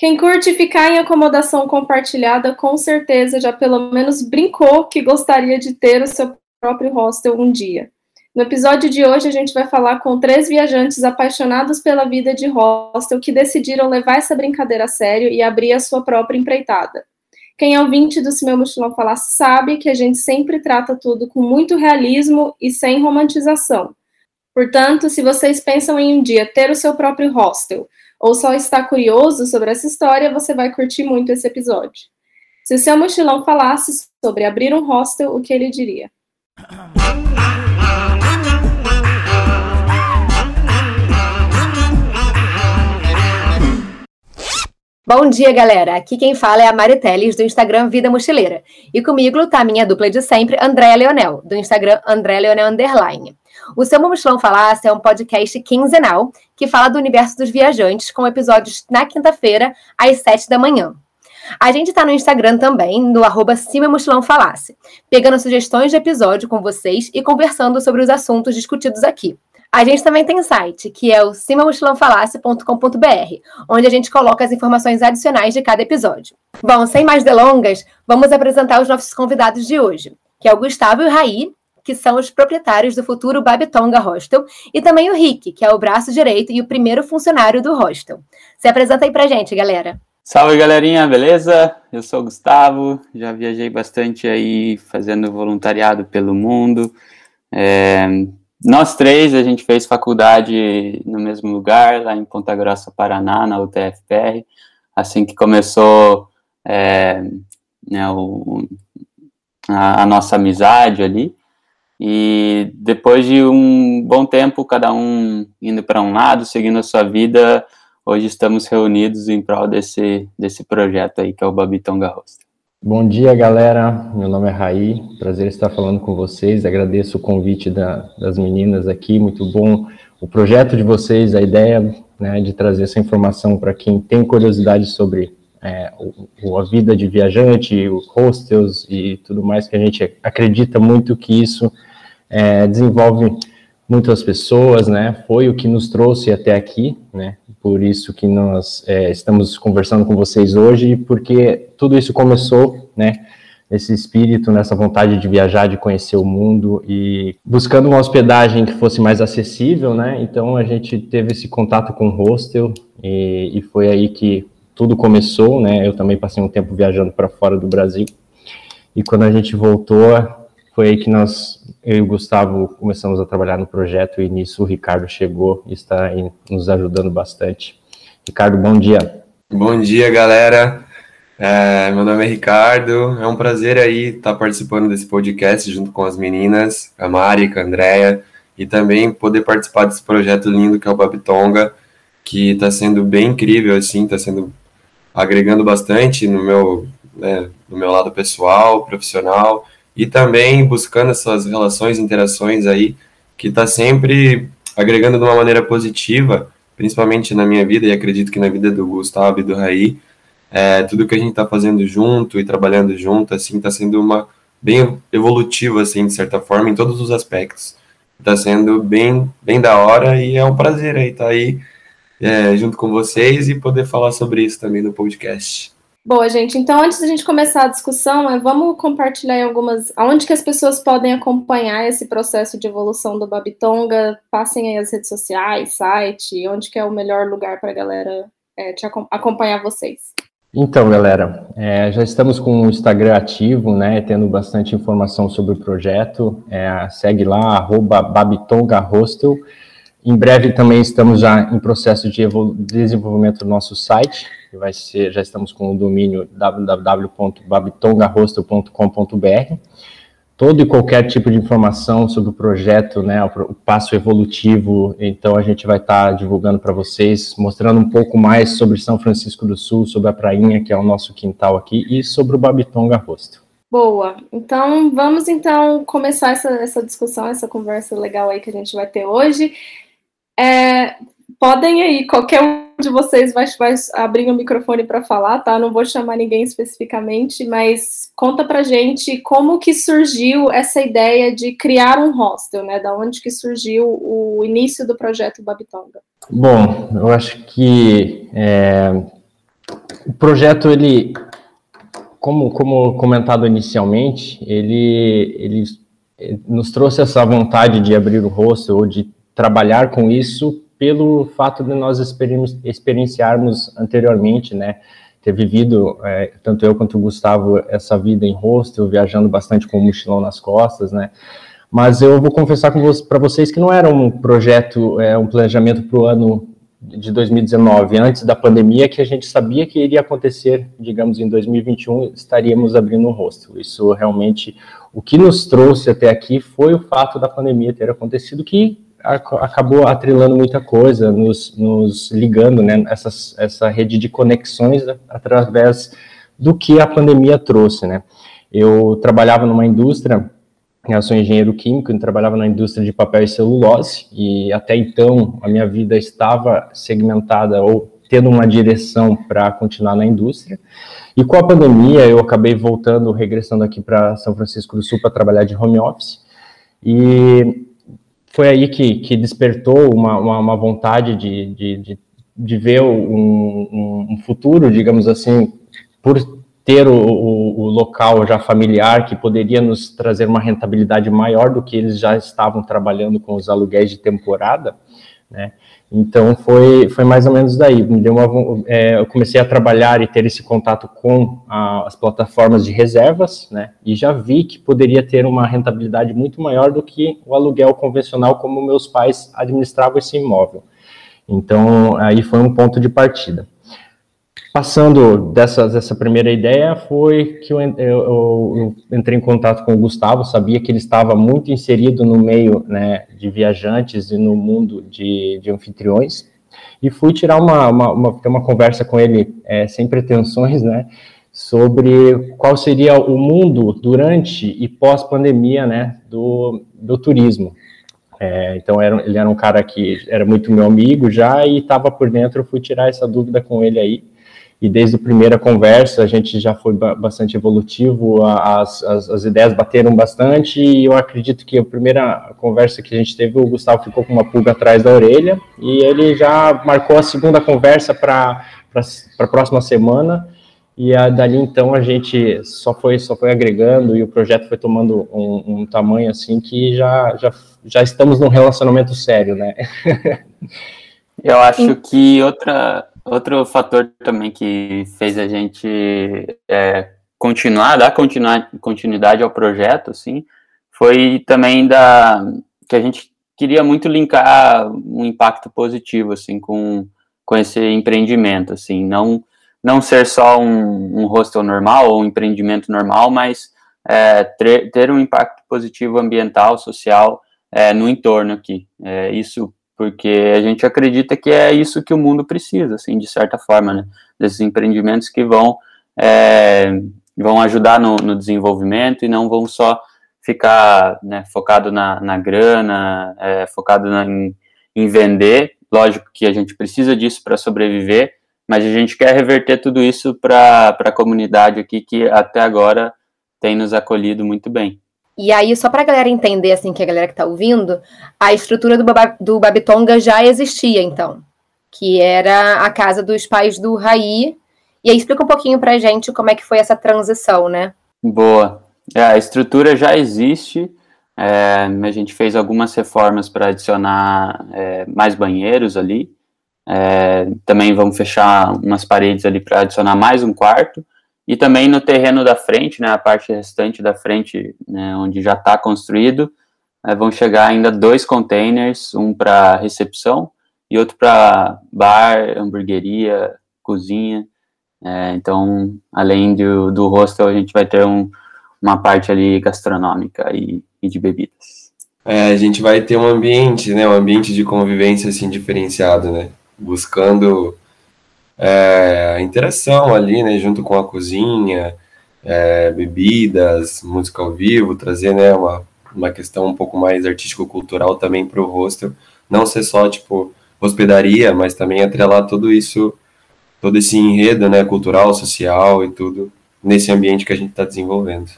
Quem curte ficar em acomodação compartilhada, com certeza já pelo menos brincou que gostaria de ter o seu próprio hostel um dia. No episódio de hoje, a gente vai falar com três viajantes apaixonados pela vida de hostel que decidiram levar essa brincadeira a sério e abrir a sua própria empreitada. Quem é ouvinte do Se Meu Mochilão Falar sabe que a gente sempre trata tudo com muito realismo e sem romantização. Portanto, se vocês pensam em um dia ter o seu próprio hostel ou só está curioso sobre essa história, você vai curtir muito esse episódio. Se o seu mochilão falasse sobre abrir um hostel, o que ele diria? Bom dia, galera! Aqui quem fala é a Mari Teles, do Instagram Vida Mochileira. E comigo tá a minha dupla de sempre, Andréa Leonel, do Instagram André Leonel Underline. O Seu Mochilão Falasse é um podcast quinzenal que fala do universo dos viajantes, com episódios na quinta-feira, às sete da manhã. A gente está no Instagram também, no arroba Mochilão Falasse, pegando sugestões de episódio com vocês e conversando sobre os assuntos discutidos aqui. A gente também tem site, que é o cimamochilãofalasse.com.br, onde a gente coloca as informações adicionais de cada episódio. Bom, sem mais delongas, vamos apresentar os nossos convidados de hoje, que é o Gustavo e o Raí, que são os proprietários do futuro Babitonga Hostel, e também o Rick, que é o braço direito e o primeiro funcionário do hostel. Se apresenta aí pra gente, galera. Salve galerinha, beleza? Eu sou o Gustavo, já viajei bastante aí fazendo voluntariado pelo mundo. É, nós três, a gente fez faculdade no mesmo lugar, lá em Ponta Grossa, Paraná, na UTFPR. Assim que começou é, né, o, a, a nossa amizade ali. E depois de um bom tempo, cada um indo para um lado, seguindo a sua vida, hoje estamos reunidos em prol desse, desse projeto aí, que é o Babitonga Hostel. Bom dia, galera. Meu nome é Raí. Prazer estar falando com vocês. Agradeço o convite da, das meninas aqui. Muito bom o projeto de vocês, a ideia né, de trazer essa informação para quem tem curiosidade sobre é, o, a vida de viajante, os hostels e tudo mais, que a gente acredita muito que isso é, desenvolve muitas pessoas, né? Foi o que nos trouxe até aqui, né? Por isso que nós é, estamos conversando com vocês hoje, porque tudo isso começou, né? Esse espírito, nessa vontade de viajar, de conhecer o mundo e buscando uma hospedagem que fosse mais acessível, né? Então a gente teve esse contato com o hostel e, e foi aí que tudo começou, né? Eu também passei um tempo viajando para fora do Brasil e quando a gente voltou foi aí que nós, eu e o Gustavo, começamos a trabalhar no projeto e nisso o Ricardo chegou e está aí nos ajudando bastante. Ricardo, bom dia. Bom dia, galera. É, meu nome é Ricardo. É um prazer aí estar participando desse podcast junto com as meninas, a Mari, a Andrea, e também poder participar desse projeto lindo que é o Babitonga, que está sendo bem incrível, assim, está sendo agregando bastante no meu, né, no meu lado pessoal, profissional e também buscando essas relações, interações aí, que está sempre agregando de uma maneira positiva, principalmente na minha vida e acredito que na vida do Gustavo e do Raí, é, tudo que a gente está fazendo junto e trabalhando junto, assim, está sendo uma bem evolutivo, assim, de certa forma, em todos os aspectos. Está sendo bem, bem da hora e é um prazer aí estar tá aí é, junto com vocês e poder falar sobre isso também no podcast. Boa, gente. Então, antes da gente começar a discussão, é, vamos compartilhar algumas. Aonde que as pessoas podem acompanhar esse processo de evolução do Babitonga? Passem aí as redes sociais, site, onde que é o melhor lugar para a galera é, te acompanhar vocês. Então, galera, é, já estamos com o Instagram ativo, né? Tendo bastante informação sobre o projeto. É, segue lá, arroba Babitonga Hostel. Em breve também estamos já em processo de desenvolvimento do nosso site, que vai ser, já estamos com o domínio www.babitongahostel.com.br. Todo e qualquer tipo de informação sobre o projeto, né, o passo evolutivo, então a gente vai estar tá divulgando para vocês, mostrando um pouco mais sobre São Francisco do Sul, sobre a prainha, que é o nosso quintal aqui, e sobre o Babitonga Hostel. Boa. Então, vamos então começar essa, essa discussão, essa conversa legal aí que a gente vai ter hoje. É, podem aí, qualquer um de vocês vai, vai abrir o microfone para falar, tá? Não vou chamar ninguém especificamente, mas conta pra gente como que surgiu essa ideia de criar um hostel, né? Da onde que surgiu o início do projeto Babitonga? Bom, eu acho que é, o projeto, ele, como, como comentado inicialmente, ele, ele nos trouxe essa vontade de abrir o rosto ou de trabalhar com isso pelo fato de nós experienciarmos anteriormente, né, ter vivido, é, tanto eu quanto o Gustavo, essa vida em hostel, viajando bastante com o mochilão nas costas, né, mas eu vou confessar para vocês que não era um projeto, é, um planejamento para o ano de 2019, antes da pandemia, que a gente sabia que iria acontecer, digamos, em 2021, estaríamos abrindo um hostel. Isso realmente, o que nos trouxe até aqui foi o fato da pandemia ter acontecido, que acabou atrelando muita coisa, nos, nos ligando, né, essas, essa rede de conexões através do que a pandemia trouxe, né. Eu trabalhava numa indústria eu sou engenheiro químico, e trabalhava na indústria de papel e celulose, e até então a minha vida estava segmentada ou tendo uma direção para continuar na indústria. E com a pandemia, eu acabei voltando, regressando aqui para São Francisco do Sul para trabalhar de home office. E foi aí que, que despertou uma, uma, uma vontade de, de, de, de ver um, um, futuro, digamos assim, por ter o, o, o, local já familiar que poderia nos trazer uma rentabilidade maior do que eles já estavam trabalhando com os aluguéis de temporada, né? Então foi, foi mais ou menos daí. Me deu uma, é, eu comecei a trabalhar e ter esse contato com a, as plataformas de reservas, né? E já vi que poderia ter uma rentabilidade muito maior do que o aluguel convencional, como meus pais administravam esse imóvel. Então aí foi um ponto de partida. Passando dessa, dessa primeira ideia, foi que eu, eu, eu, entrei em contato com o Gustavo, sabia que ele estava muito inserido no meio né, de viajantes e no mundo de, de anfitriões, e fui tirar uma, uma, uma, ter uma conversa com ele é, sem pretensões, né, sobre qual seria o mundo durante e pós-pandemia né, do, do turismo. É, então era, ele era um cara que era muito meu amigo já e estava por dentro, eu fui tirar essa dúvida com ele aí, e desde a primeira conversa a gente já foi bastante evolutivo, as, as, as, ideias bateram bastante e eu acredito que a primeira conversa que a gente teve, o Gustavo ficou com uma pulga atrás da orelha e ele já marcou a segunda conversa para a próxima semana e a, dali então a gente só foi, só foi agregando e o projeto foi tomando um, um tamanho assim que já, já, já estamos num relacionamento sério, né? Eu acho que outra, Outro fator também que fez a gente é, continuar, dar continuidade ao projeto, assim, foi também da que a gente queria muito linkar um impacto positivo, assim, com, com esse empreendimento, assim, não não ser só um, um hostel normal ou um empreendimento normal, mas é, ter, ter um impacto positivo ambiental, social é, no entorno aqui. É, isso porque a gente acredita que é isso que o mundo precisa, assim, de certa forma, né? Desses empreendimentos que vão, é, vão ajudar no, no, desenvolvimento e não vão só ficar né, focado na, na grana, é, focado na, em, em vender. Lógico que a gente precisa disso para sobreviver, mas a gente quer reverter tudo isso para a comunidade aqui que até agora tem nos acolhido muito bem. E aí, só para a galera entender, assim, que a galera que está ouvindo, a estrutura do, do Babitonga já existia, então, que era a casa dos pais do Raí. E aí, explica um pouquinho para a gente como é que foi essa transição, né? Boa. É, a estrutura já existe, é, a gente fez algumas reformas para adicionar é, mais banheiros ali, é, também vamos fechar umas paredes ali para adicionar mais um quarto, e também no terreno da frente, né, a parte restante da frente, né, onde já está construído, é, vão chegar ainda dois containers, um para recepção e outro para bar, hamburgueria, cozinha. É, então, além do, do hostel, a gente vai ter um, uma parte ali gastronômica e, e de bebidas. É, a gente vai ter um ambiente, né, um ambiente de convivência assim diferenciado, né, buscando é, a interação ali, né, junto com a cozinha, é, bebidas, música ao vivo, trazer, né, uma, uma questão um pouco mais artístico-cultural também para o hostel, não ser só, tipo, hospedaria, mas também atrelar tudo isso, todo esse enredo, né, cultural, social e tudo, nesse ambiente que a gente está desenvolvendo.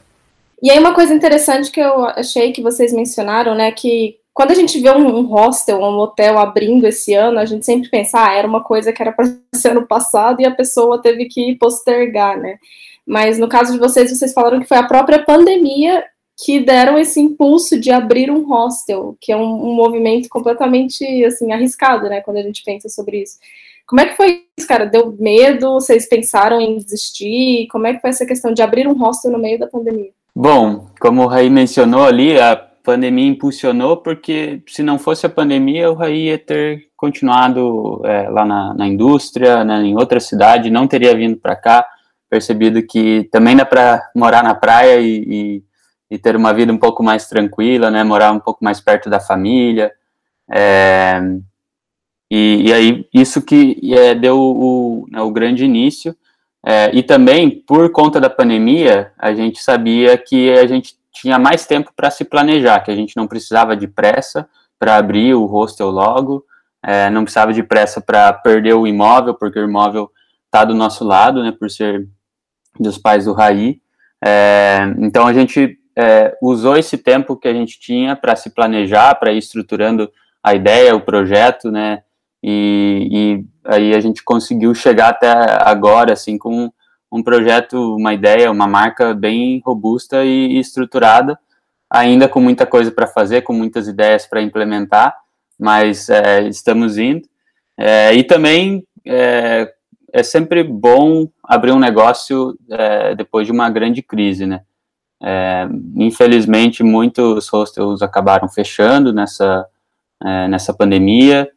E aí uma coisa interessante que eu achei que vocês mencionaram, né, que quando a gente vê um, hostel, um hotel abrindo esse ano, a gente sempre pensa, ah, era uma coisa que era para ser ano passado e a pessoa teve que postergar, né? Mas no caso de vocês, vocês falaram que foi a própria pandemia que deram esse impulso de abrir um hostel, que é um, um, movimento completamente assim arriscado, né? Quando a gente pensa sobre isso. Como é que foi isso, cara? Deu medo? Vocês pensaram em desistir? Como é que foi essa questão de abrir um hostel no meio da pandemia? Bom, como o Raí mencionou ali, a pandemia impulsionou, porque se não fosse a pandemia, Raí ia ter continuado é, lá na, na indústria, né, em outra cidade, não teria vindo para cá, percebido que também dá para morar na praia e, e e ter uma vida um pouco mais tranquila, né, morar um pouco mais perto da família, é, e, e, aí isso que é, deu o, né, o grande início, é, e também por conta da pandemia, a gente sabia que a gente tinha mais tempo para se planejar, que a gente não precisava de pressa para abrir o hostel logo, é, não precisava de pressa para perder o imóvel, porque o imóvel está do nosso lado, né, por ser dos pais do Raí, é, então a gente é, usou esse tempo que a gente tinha para se planejar, para ir estruturando a ideia, o projeto, né? E, e, aí a gente conseguiu chegar até agora, assim, com um projeto, uma ideia, uma marca bem robusta e, estruturada, ainda com muita coisa para fazer, com muitas ideias para implementar, mas é, estamos indo. É, e também é, é, sempre bom abrir um negócio é, depois de uma grande crise, né? É, infelizmente, muitos hostels acabaram fechando nessa, é, nessa pandemia,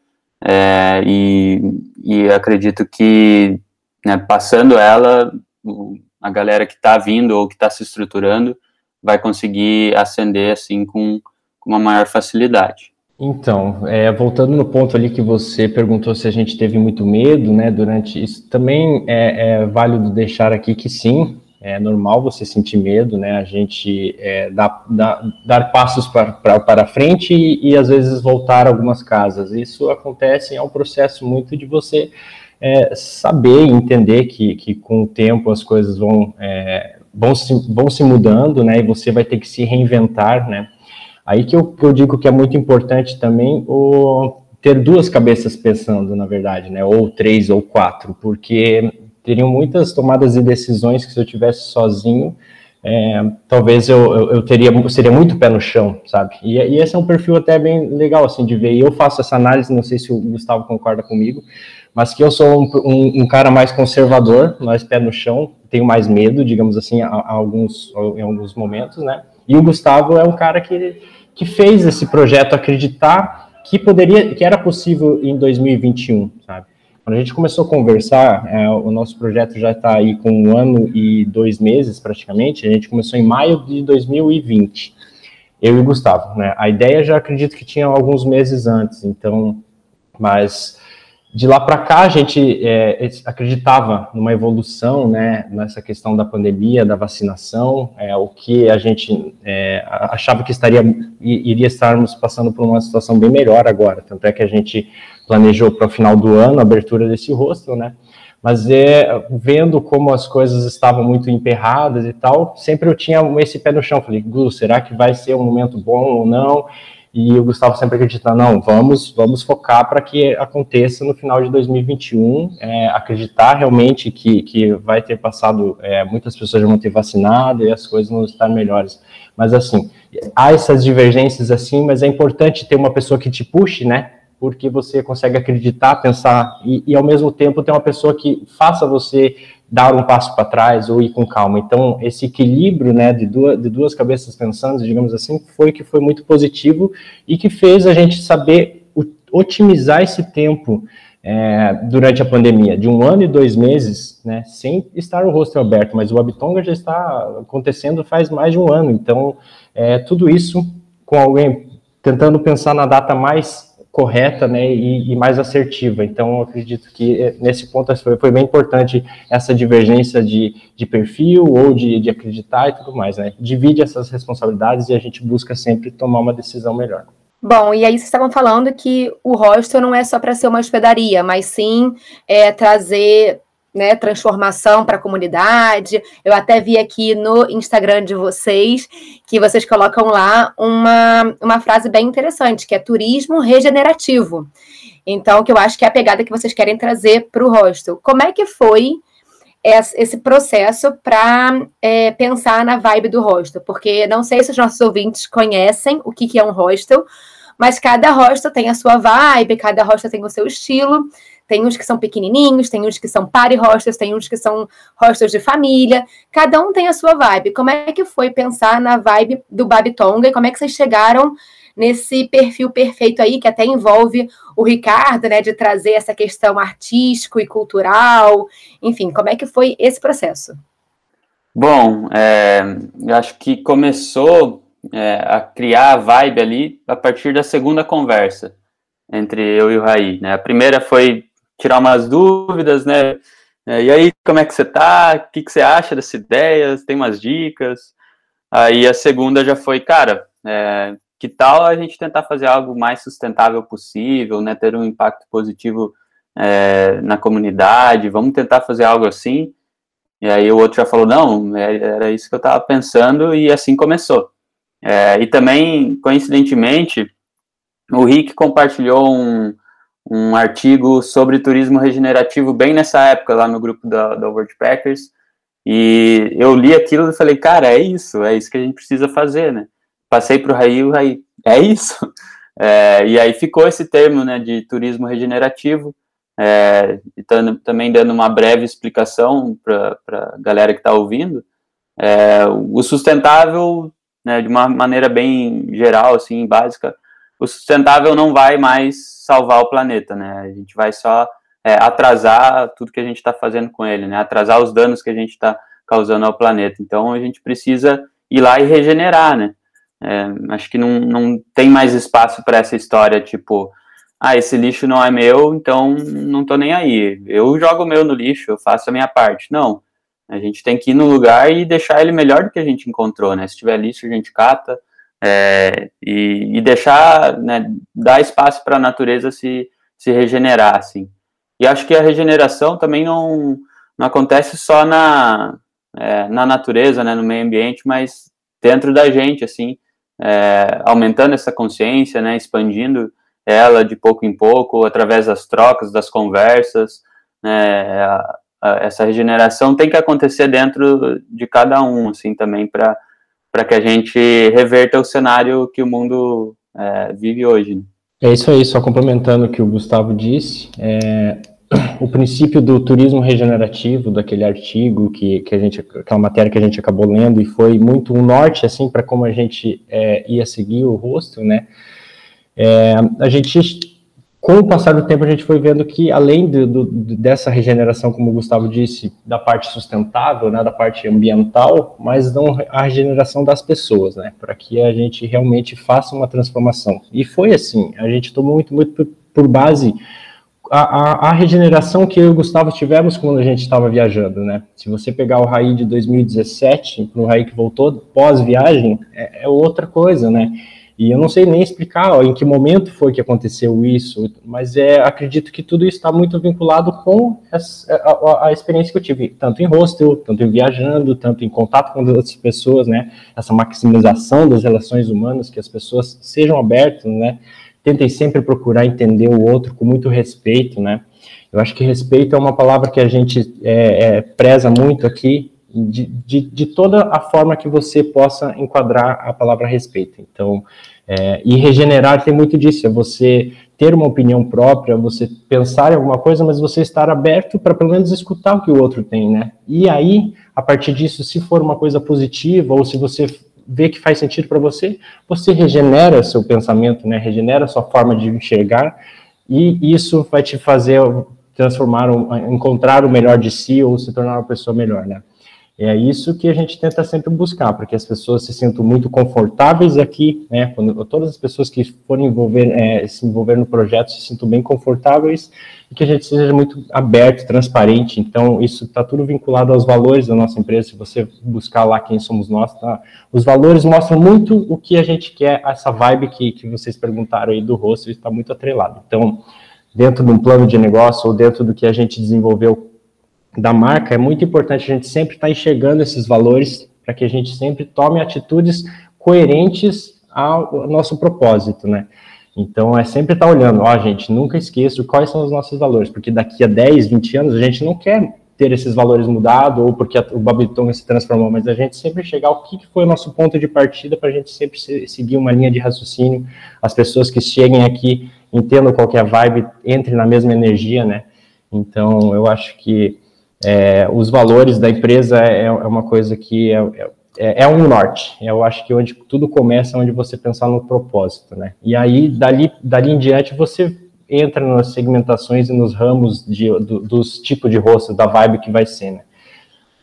e, e, acredito que, né, passando ela, a galera que está vindo ou que está se estruturando vai conseguir ascender assim com, com uma maior facilidade. Então, é, voltando no ponto ali que você perguntou se a gente teve muito medo, né, durante isso, também é, é válido deixar aqui que sim, é normal você sentir medo, né? A gente é, dá, dá, dar passos para, para, para frente e, e, às vezes voltar algumas casas. Isso acontece, é um processo muito de você é, saber entender que, que com o tempo as coisas vão, é, vão, se, vão se mudando, né? E você vai ter que se reinventar, né? Aí que eu, que eu digo que é muito importante também o ter duas cabeças pensando, na verdade, né? Ou três ou quatro, porque teriam muitas tomadas de decisões que se eu tivesse sozinho, é, talvez eu, eu, eu, teria seria muito pé no chão, sabe? E, e, esse é um perfil até bem legal assim de ver. E eu faço essa análise, não sei se o Gustavo concorda comigo, mas que eu sou um, um, um cara mais conservador, mais pé no chão, tenho mais medo, digamos assim, a, a alguns em alguns momentos, né? E o Gustavo é um cara que que fez esse projeto acreditar que poderia, que era possível em 2021, sabe? Quando a gente começou a conversar, é, o nosso projeto já está aí com um ano e dois meses praticamente. A gente começou em maio de 2020, eu e o Gustavo. Né? A ideia já acredito que tinha alguns meses antes, então, mas de lá para cá a gente é, acreditava numa evolução, né, nessa questão da pandemia, da vacinação, é, o que a gente é, achava que estaria iria estarmos passando por uma situação bem melhor agora, tanto é que a gente planejou para o final do ano a abertura desse hostel, né, mas é, vendo como as coisas estavam muito emperradas e tal, sempre eu tinha esse pé no chão, falei, Gu, será que vai ser um momento bom ou não? E o Gustavo sempre acredita, não, vamos, vamos focar para que aconteça no final de 2021, é, acreditar realmente que, que vai ter passado, é, muitas pessoas vão ter vacinado e as coisas vão estar melhores. Mas assim, há essas divergências assim, mas é importante ter uma pessoa que te puxe, né? Porque você consegue acreditar, pensar e, e ao mesmo tempo ter uma pessoa que faça você dar um passo para trás ou ir com calma. Então, esse equilíbrio, né, de duas, de duas cabeças pensando, digamos assim, foi que foi muito positivo e que fez a gente saber otimizar esse tempo é, durante a pandemia, de um ano e dois meses, né, sem estar o rosto aberto, mas o Abitonga já está acontecendo faz mais de um ano, então, é, tudo isso com alguém tentando pensar na data mais correta né, e, e, mais assertiva. Então, eu acredito que eh, nesse ponto foi, foi bem importante essa divergência de, de perfil ou de, de acreditar e tudo mais. Né? Divide essas responsabilidades e a gente busca sempre tomar uma decisão melhor. Bom, e aí vocês estavam falando que o hostel não é só para ser uma hospedaria, mas sim é, trazer né, transformação para a comunidade. Eu até vi aqui no Instagram de vocês que vocês colocam lá uma, uma frase bem interessante, que é turismo regenerativo. Então, que eu acho que é a pegada que vocês querem trazer para o hostel. Como é que foi esse processo para é, pensar na vibe do hostel? Porque não sei se os nossos ouvintes conhecem o que, que é um hostel, mas cada hostel tem a sua vibe, cada hostel tem o seu estilo. Tem uns que são pequenininhos, tem uns que são party hostels, tem uns que são hostels de família. Cada um tem a sua vibe. Como é que foi pensar na vibe do Babitonga e como é que vocês chegaram nesse perfil perfeito aí, que até envolve o Ricardo, né, de trazer essa questão artístico e cultural, enfim, como é que foi esse processo? Bom, é, eu acho que começou é, a criar a vibe ali a partir da segunda conversa entre eu e o Raí, né, a primeira foi tirar umas dúvidas, né, é, e aí, como é que você tá? O que, que você acha dessa ideia? Tem umas dicas? Aí a segunda já foi, cara, é, que tal a gente tentar fazer algo mais sustentável possível, né, ter um impacto positivo é, na comunidade, vamos tentar fazer algo assim. E aí o outro já falou, não, é, era isso que eu estava pensando, e assim começou. É, e também, coincidentemente, o Rick compartilhou um, um artigo sobre turismo regenerativo bem nessa época, lá no grupo da, da WordPackers, e eu li aquilo e falei, cara, é isso, é isso que a gente precisa fazer, né? passei para o Raí, o Raí, é isso? É, e aí ficou esse termo, né, de turismo regenerativo, é, e também dando uma breve explicação para a galera que está ouvindo, é, o sustentável, né, de uma maneira bem geral, assim, básica, o sustentável não vai mais salvar o planeta, né, a gente vai só é, atrasar tudo que a gente está fazendo com ele, né, atrasar os danos que a gente está causando ao planeta, então a gente precisa ir lá e regenerar, né, é, acho que não, não tem mais espaço para essa história, tipo, ah, esse lixo não é meu, então não tô nem aí. Eu jogo o meu no lixo, eu faço a minha parte. Não. A gente tem que ir no lugar e deixar ele melhor do que a gente encontrou, né? Se tiver lixo, a gente cata é, e, e, deixar, né, dar espaço para a natureza se, se regenerar, assim. E acho que a regeneração também não, não acontece só na, é, na natureza, né, no meio ambiente, mas dentro da gente, assim é, aumentando essa consciência, né, expandindo ela de pouco em pouco, através das trocas, das conversas, né, a, a, essa regeneração tem que acontecer dentro de cada um, assim, também, para que a gente reverta o cenário que o mundo é, vive hoje. Né? É isso aí, só complementando o que o Gustavo disse, é, o princípio do turismo regenerativo, daquele artigo que, que a gente, aquela matéria que a gente acabou lendo e foi muito um norte assim para como a gente é, ia seguir o rosto, né? É, a gente, com o passar do tempo, a gente foi vendo que além do, do, dessa regeneração, como o Gustavo disse, da parte sustentável, né, da parte ambiental, mas não a regeneração das pessoas, né? Para que a gente realmente faça uma transformação. E foi assim, a gente tomou muito, muito por, por base a, a, a, regeneração que eu e o Gustavo tivemos quando a gente estava viajando, né? Se você pegar o Raí de 2017 para o Raí que voltou pós-viagem, é, é, outra coisa, né? E eu não sei nem explicar ó, em que momento foi que aconteceu isso, mas é, acredito que tudo isso está muito vinculado com essa, a, a, experiência que eu tive, tanto em hostel, tanto em viajando, tanto em contato com outras pessoas, né? Essa maximização das relações humanas, que as pessoas sejam abertas, né? tentem sempre procurar entender o outro com muito respeito, né? Eu acho que respeito é uma palavra que a gente é, é, preza muito aqui, de, de, de, toda a forma que você possa enquadrar a palavra respeito. Então, é, e regenerar tem muito disso, é você ter uma opinião própria, você pensar em alguma coisa, mas você estar aberto para pelo menos escutar o que o outro tem, né? E aí, a partir disso, se for uma coisa positiva, ou se você vê que faz sentido para você, você regenera seu pensamento, né? Regenera sua forma de enxergar e isso vai te fazer transformar, encontrar o melhor de si ou se tornar uma pessoa melhor, né? É isso que a gente tenta sempre buscar, para que as pessoas se sintam muito confortáveis aqui, né? Quando, todas as pessoas que forem envolver, é, se envolver no projeto se sintam bem confortáveis e que a gente seja muito aberto, transparente. Então, isso está tudo vinculado aos valores da nossa empresa. Se você buscar lá quem somos nós, tá? Os valores mostram muito o que a gente quer, essa vibe que, que vocês perguntaram aí do rosto, está muito atrelado. Então, dentro de um plano de negócio ou dentro do que a gente desenvolveu da marca, é muito importante a gente sempre estar tá enxergando esses valores para que a gente sempre tome atitudes coerentes ao nosso propósito, né? Então, é sempre estar tá olhando, ó, gente, nunca esqueça quais são os nossos valores, porque daqui a 10, 20 anos a gente não quer ter esses valores mudados ou porque o Babiton se transformou, mas a gente sempre chegar ao que foi o nosso ponto de partida para a gente sempre seguir uma linha de raciocínio, as pessoas que cheguem aqui entendam qual é a vibe, entrem na mesma energia, né? Então, eu acho que é, os valores da empresa é, é uma coisa que é, é, é, um norte. Eu acho que onde tudo começa é onde você pensar no propósito, né? E aí, dali, dali em diante, você entra nas segmentações e nos ramos de, do, dos tipos de rosto, da vibe que vai ser, né?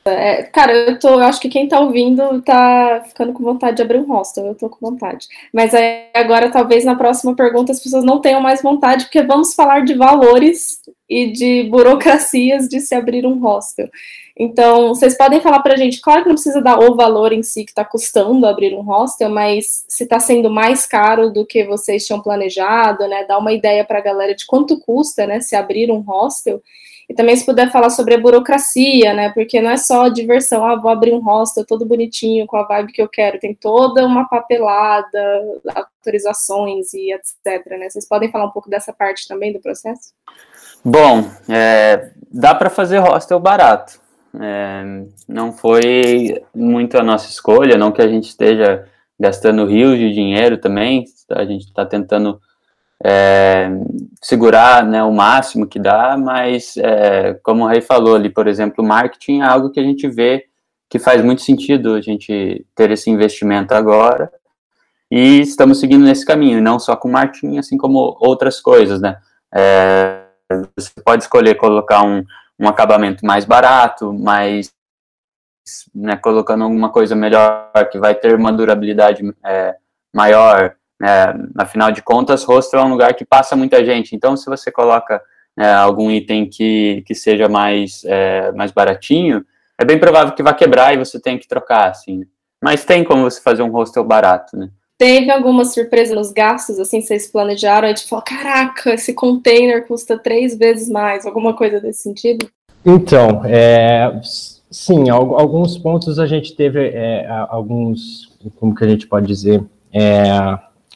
É, cara, eu tô, eu acho que quem tá ouvindo tá ficando com vontade de abrir um hostel, eu tô com vontade. Mas aí, agora, talvez na próxima pergunta as pessoas não tenham mais vontade, porque vamos falar de valores e de burocracias de se abrir um hostel. Então, vocês podem falar pra gente, claro que não precisa dar o valor em si que está custando abrir um hostel, mas se está sendo mais caro do que vocês tinham planejado, né? Dá uma ideia para a galera de quanto custa, né, se abrir um hostel e também se puder falar sobre a burocracia, né? Porque não é só diversão, ah, vou abrir um hostel todo bonitinho, com a vibe que eu quero. Tem toda uma papelada, autorizações e etc. Né? Vocês podem falar um pouco dessa parte também do processo? Bom, é, dá para fazer hostel barato. É, não foi muito a nossa escolha, não que a gente esteja gastando rios de dinheiro também, a gente está tentando é, segurar né, o máximo que dá, mas é, como o Rei falou ali, por exemplo, marketing é algo que a gente vê que faz muito sentido a gente ter esse investimento agora, e estamos seguindo nesse caminho, não só com marketing, assim como outras coisas, né? É, você pode escolher colocar um, um acabamento mais barato, mais né, colocando alguma coisa melhor que vai ter uma durabilidade é, maior, é, afinal de contas, hostel é um lugar que passa muita gente. Então, se você coloca é, algum item que, que seja mais, é, mais baratinho, é bem provável que vá quebrar e você tenha que trocar, assim. Mas tem como você fazer um hostel barato, né? Teve alguma surpresa nos gastos, assim, vocês planejaram? A gente falou, caraca, esse container custa três vezes mais, alguma coisa desse sentido? Então, é, sim, alguns pontos a gente teve é, alguns, como que a gente pode dizer, é,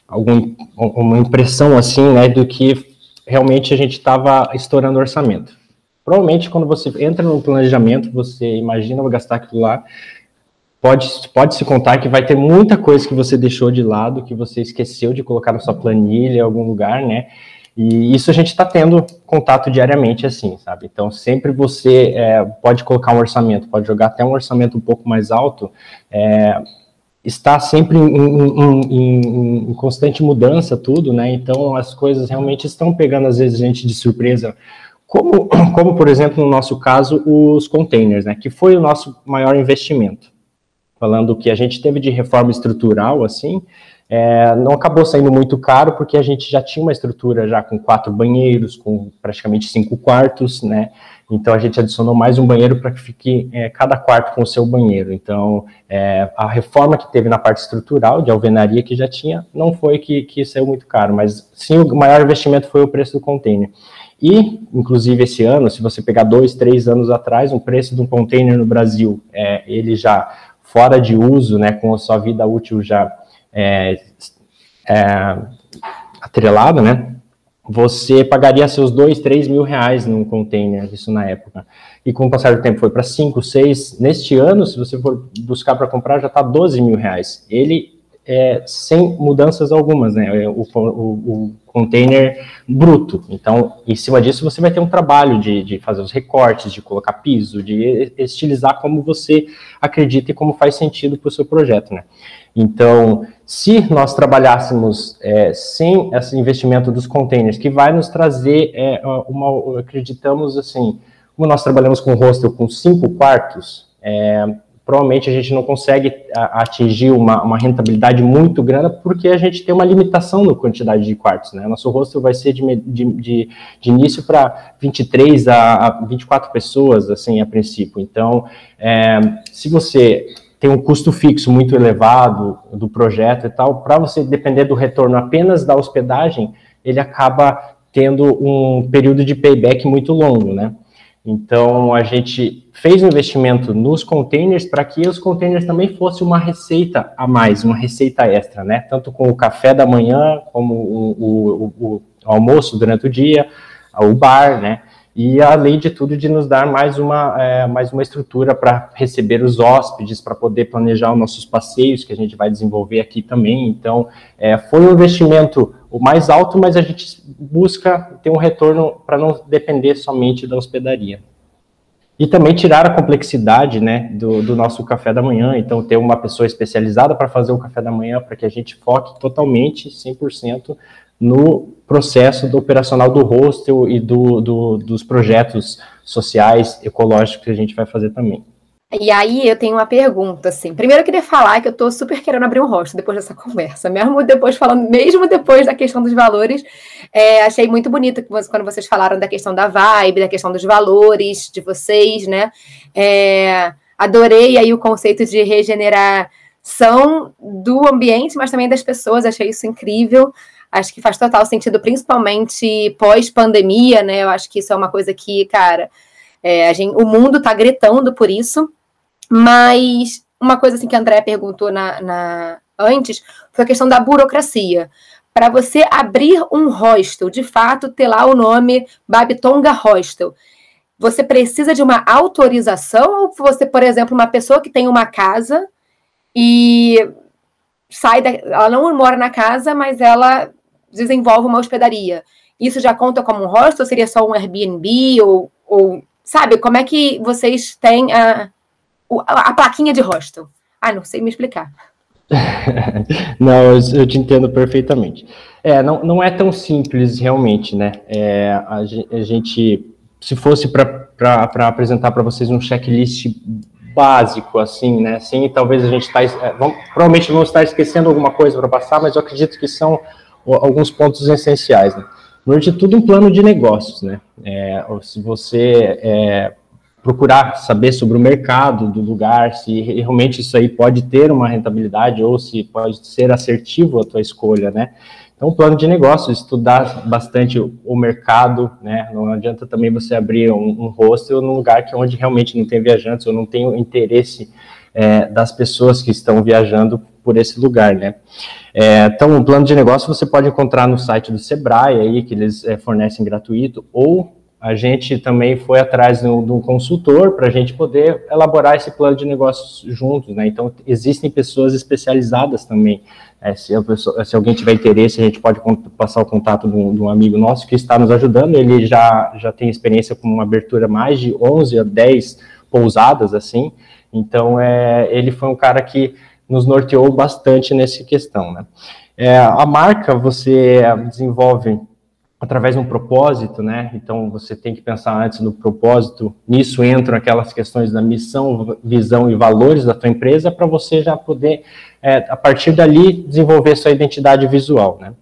algum, uma impressão assim, né, do que realmente a gente estava estourando orçamento. Provavelmente quando você entra no planejamento, você imagina gastar aquilo lá, pode, pode se contar que vai ter muita coisa que você deixou de lado, que você esqueceu de colocar na sua planilha em algum lugar, né? E isso a gente está tendo contato diariamente, assim, sabe? Então, sempre você é, pode colocar um orçamento, pode jogar até um orçamento um pouco mais alto, é, está sempre em, em, em, em, constante mudança tudo, né? Então as coisas realmente estão pegando às vezes gente de surpresa, como, como por exemplo no nosso caso os containers, né? Que foi o nosso maior investimento. Falando que a gente teve de reforma estrutural, assim, é, não acabou saindo muito caro porque a gente já tinha uma estrutura já com quatro banheiros, com praticamente cinco quartos, né? Então a gente adicionou mais um banheiro para que fique é, cada quarto com o seu banheiro. Então é, a reforma que teve na parte estrutural de alvenaria que já tinha não foi que, que saiu muito caro, mas sim o maior investimento foi o preço do container. E, inclusive, esse ano, se você pegar dois, três anos atrás, o preço de um container no Brasil, é, ele já fora de uso, né, com a sua vida útil já é, é, atrelada, né, você pagaria seus dois, três mil reais num container, isso na época. E com o passar do tempo foi para cinco, seis. Neste ano, se você for buscar para comprar, já está 12 mil reais. Ele é sem mudanças algumas, né? É o, o, o, container bruto. Então, em cima disso, você vai ter um trabalho de, de fazer os recortes, de colocar piso, de estilizar como você acredita e como faz sentido para o seu projeto, né? Então, se nós trabalhássemos é, sem esse investimento dos containers, que vai nos trazer é, uma, acreditamos assim, como nós trabalhamos com hostel com cinco quartos, é, provavelmente a gente não consegue atingir uma, uma, rentabilidade muito grande porque a gente tem uma limitação na quantidade de quartos, né? Nosso hostel vai ser de, de, de, de início para 23 a, a 24 pessoas, assim, a princípio. Então, é, se você tem um custo fixo muito elevado do projeto e tal, para você depender do retorno apenas da hospedagem, ele acaba tendo um período de payback muito longo, né? Então, a gente fez um investimento nos containers para que os containers também fossem uma receita a mais, uma receita extra, né? Tanto com o café da manhã, como o, o, o, o almoço durante o dia, o bar, né? E além de tudo, de nos dar mais uma, é, mais uma estrutura para receber os hóspedes, para poder planejar os nossos passeios, que a gente vai desenvolver aqui também. Então, é, foi um investimento o mais alto, mas a gente busca ter um retorno para não depender somente da hospedaria. E também tirar a complexidade né, do, do nosso café da manhã, então ter uma pessoa especializada para fazer o café da manhã, para que a gente foque totalmente, 100%, no processo do operacional do hostel e do, do, dos projetos sociais, ecológicos que a gente vai fazer também. E aí eu tenho uma pergunta, assim. Primeiro eu queria falar que eu tô super querendo abrir um rosto depois dessa conversa. Mesmo depois falando, mesmo depois da questão dos valores, é, achei muito bonito quando vocês falaram da questão da vibe, da questão dos valores de vocês, né? É, adorei aí o conceito de regeneração do ambiente, mas também das pessoas. Achei isso incrível. Acho que faz total sentido, principalmente pós-pandemia, né? Eu acho que isso é uma coisa que, cara, é, gente, o mundo está gritando por isso. Mas uma coisa assim que a André perguntou na, na antes foi a questão da burocracia. Para você abrir um hostel, de fato, ter lá o nome Babitonga Hostel, você precisa de uma autorização ou você, por exemplo, uma pessoa que tem uma casa e sai da, ela não mora na casa, mas ela desenvolve uma hospedaria. Isso já conta como um hostel? Seria só um Airbnb ou, ou sabe? Como é que vocês têm a, a, plaquinha de hostel. Ah, não sei me explicar. não, eu, te entendo perfeitamente. É, não, não é tão simples realmente, né? É, a, a gente, se fosse para apresentar para vocês um checklist básico, assim, né? Sim, talvez a gente está, é, provavelmente vamos estar esquecendo alguma coisa para passar, mas eu acredito que são alguns pontos essenciais, né? Primeiro de tudo, um plano de negócios, né? É, se você é, procurar saber sobre o mercado do lugar, se realmente isso aí pode ter uma rentabilidade ou se pode ser assertivo a tua escolha, né? Então, plano de negócio, estudar bastante o mercado, né? Não adianta também você abrir um, um hostel num lugar que onde realmente não tem viajantes ou não tem o interesse é, das pessoas que estão viajando por esse lugar, né? É, então, um plano de negócio você pode encontrar no site do Sebrae aí, que eles é, fornecem gratuito, ou a gente também foi atrás de um, consultor para a gente poder elaborar esse plano de negócios juntos, né? Então, existem pessoas especializadas também. É, se, pessoa, se, alguém tiver interesse, a gente pode passar o contato de um, de um, amigo nosso que está nos ajudando. Ele já, já tem experiência com uma abertura mais de 11 a 10 pousadas, assim. Então, é, ele foi um cara que nos norteou bastante nessa questão, né? É, a marca você desenvolve através de um propósito, né? Então você tem que pensar antes no propósito. Nisso entram aquelas questões da missão, visão e valores da tua empresa para você já poder é, a partir dali desenvolver sua identidade visual, né?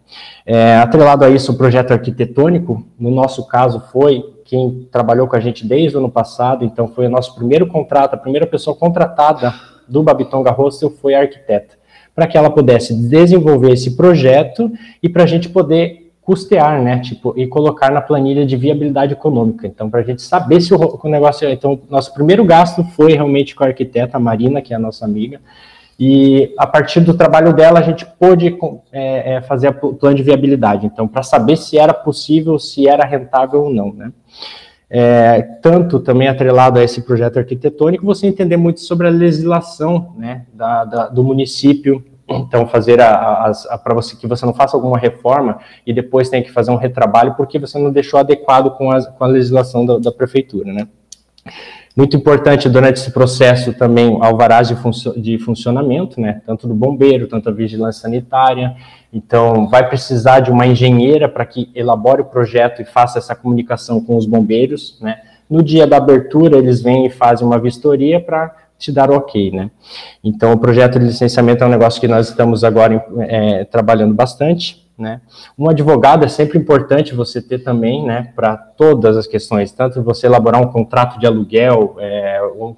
É, atrelado a isso, o projeto arquitetônico, no nosso caso foi quem trabalhou com a gente desde o ano passado, então foi o nosso primeiro contrato, a primeira pessoa contratada do Babitonga Hostel foi a arquiteta, para que ela pudesse desenvolver esse projeto e para a gente poder custear, né, tipo, e colocar na planilha de viabilidade econômica. Então, para a gente saber se o, o negócio... Então, nosso primeiro gasto foi realmente com a arquiteta Marina, que é a nossa amiga, e a partir do trabalho dela, a gente pôde é, é, fazer o plano de viabilidade. Então, para saber se era possível, se era rentável ou não, né. É, tanto também atrelado a esse projeto arquitetônico, você entender muito sobre a legislação né, da, da, do município, então, fazer a, a, a para você que você não faça alguma reforma e depois tem que fazer um retrabalho porque você não deixou adequado com a, com a legislação da, da prefeitura, né? Muito importante durante esse processo também alvarás de, funcio de funcionamento, né? Tanto do bombeiro, tanto a vigilância sanitária. Então, vai precisar de uma engenheira para que elabore o projeto e faça essa comunicação com os bombeiros, né? No dia da abertura, eles vêm e fazem uma vistoria para te dar o ok, né? Então, o projeto de licenciamento é um negócio que nós estamos agora é, trabalhando bastante, né? Um advogado é sempre importante você ter também, né, para todas as questões, tanto você elaborar um contrato de aluguel, é, um,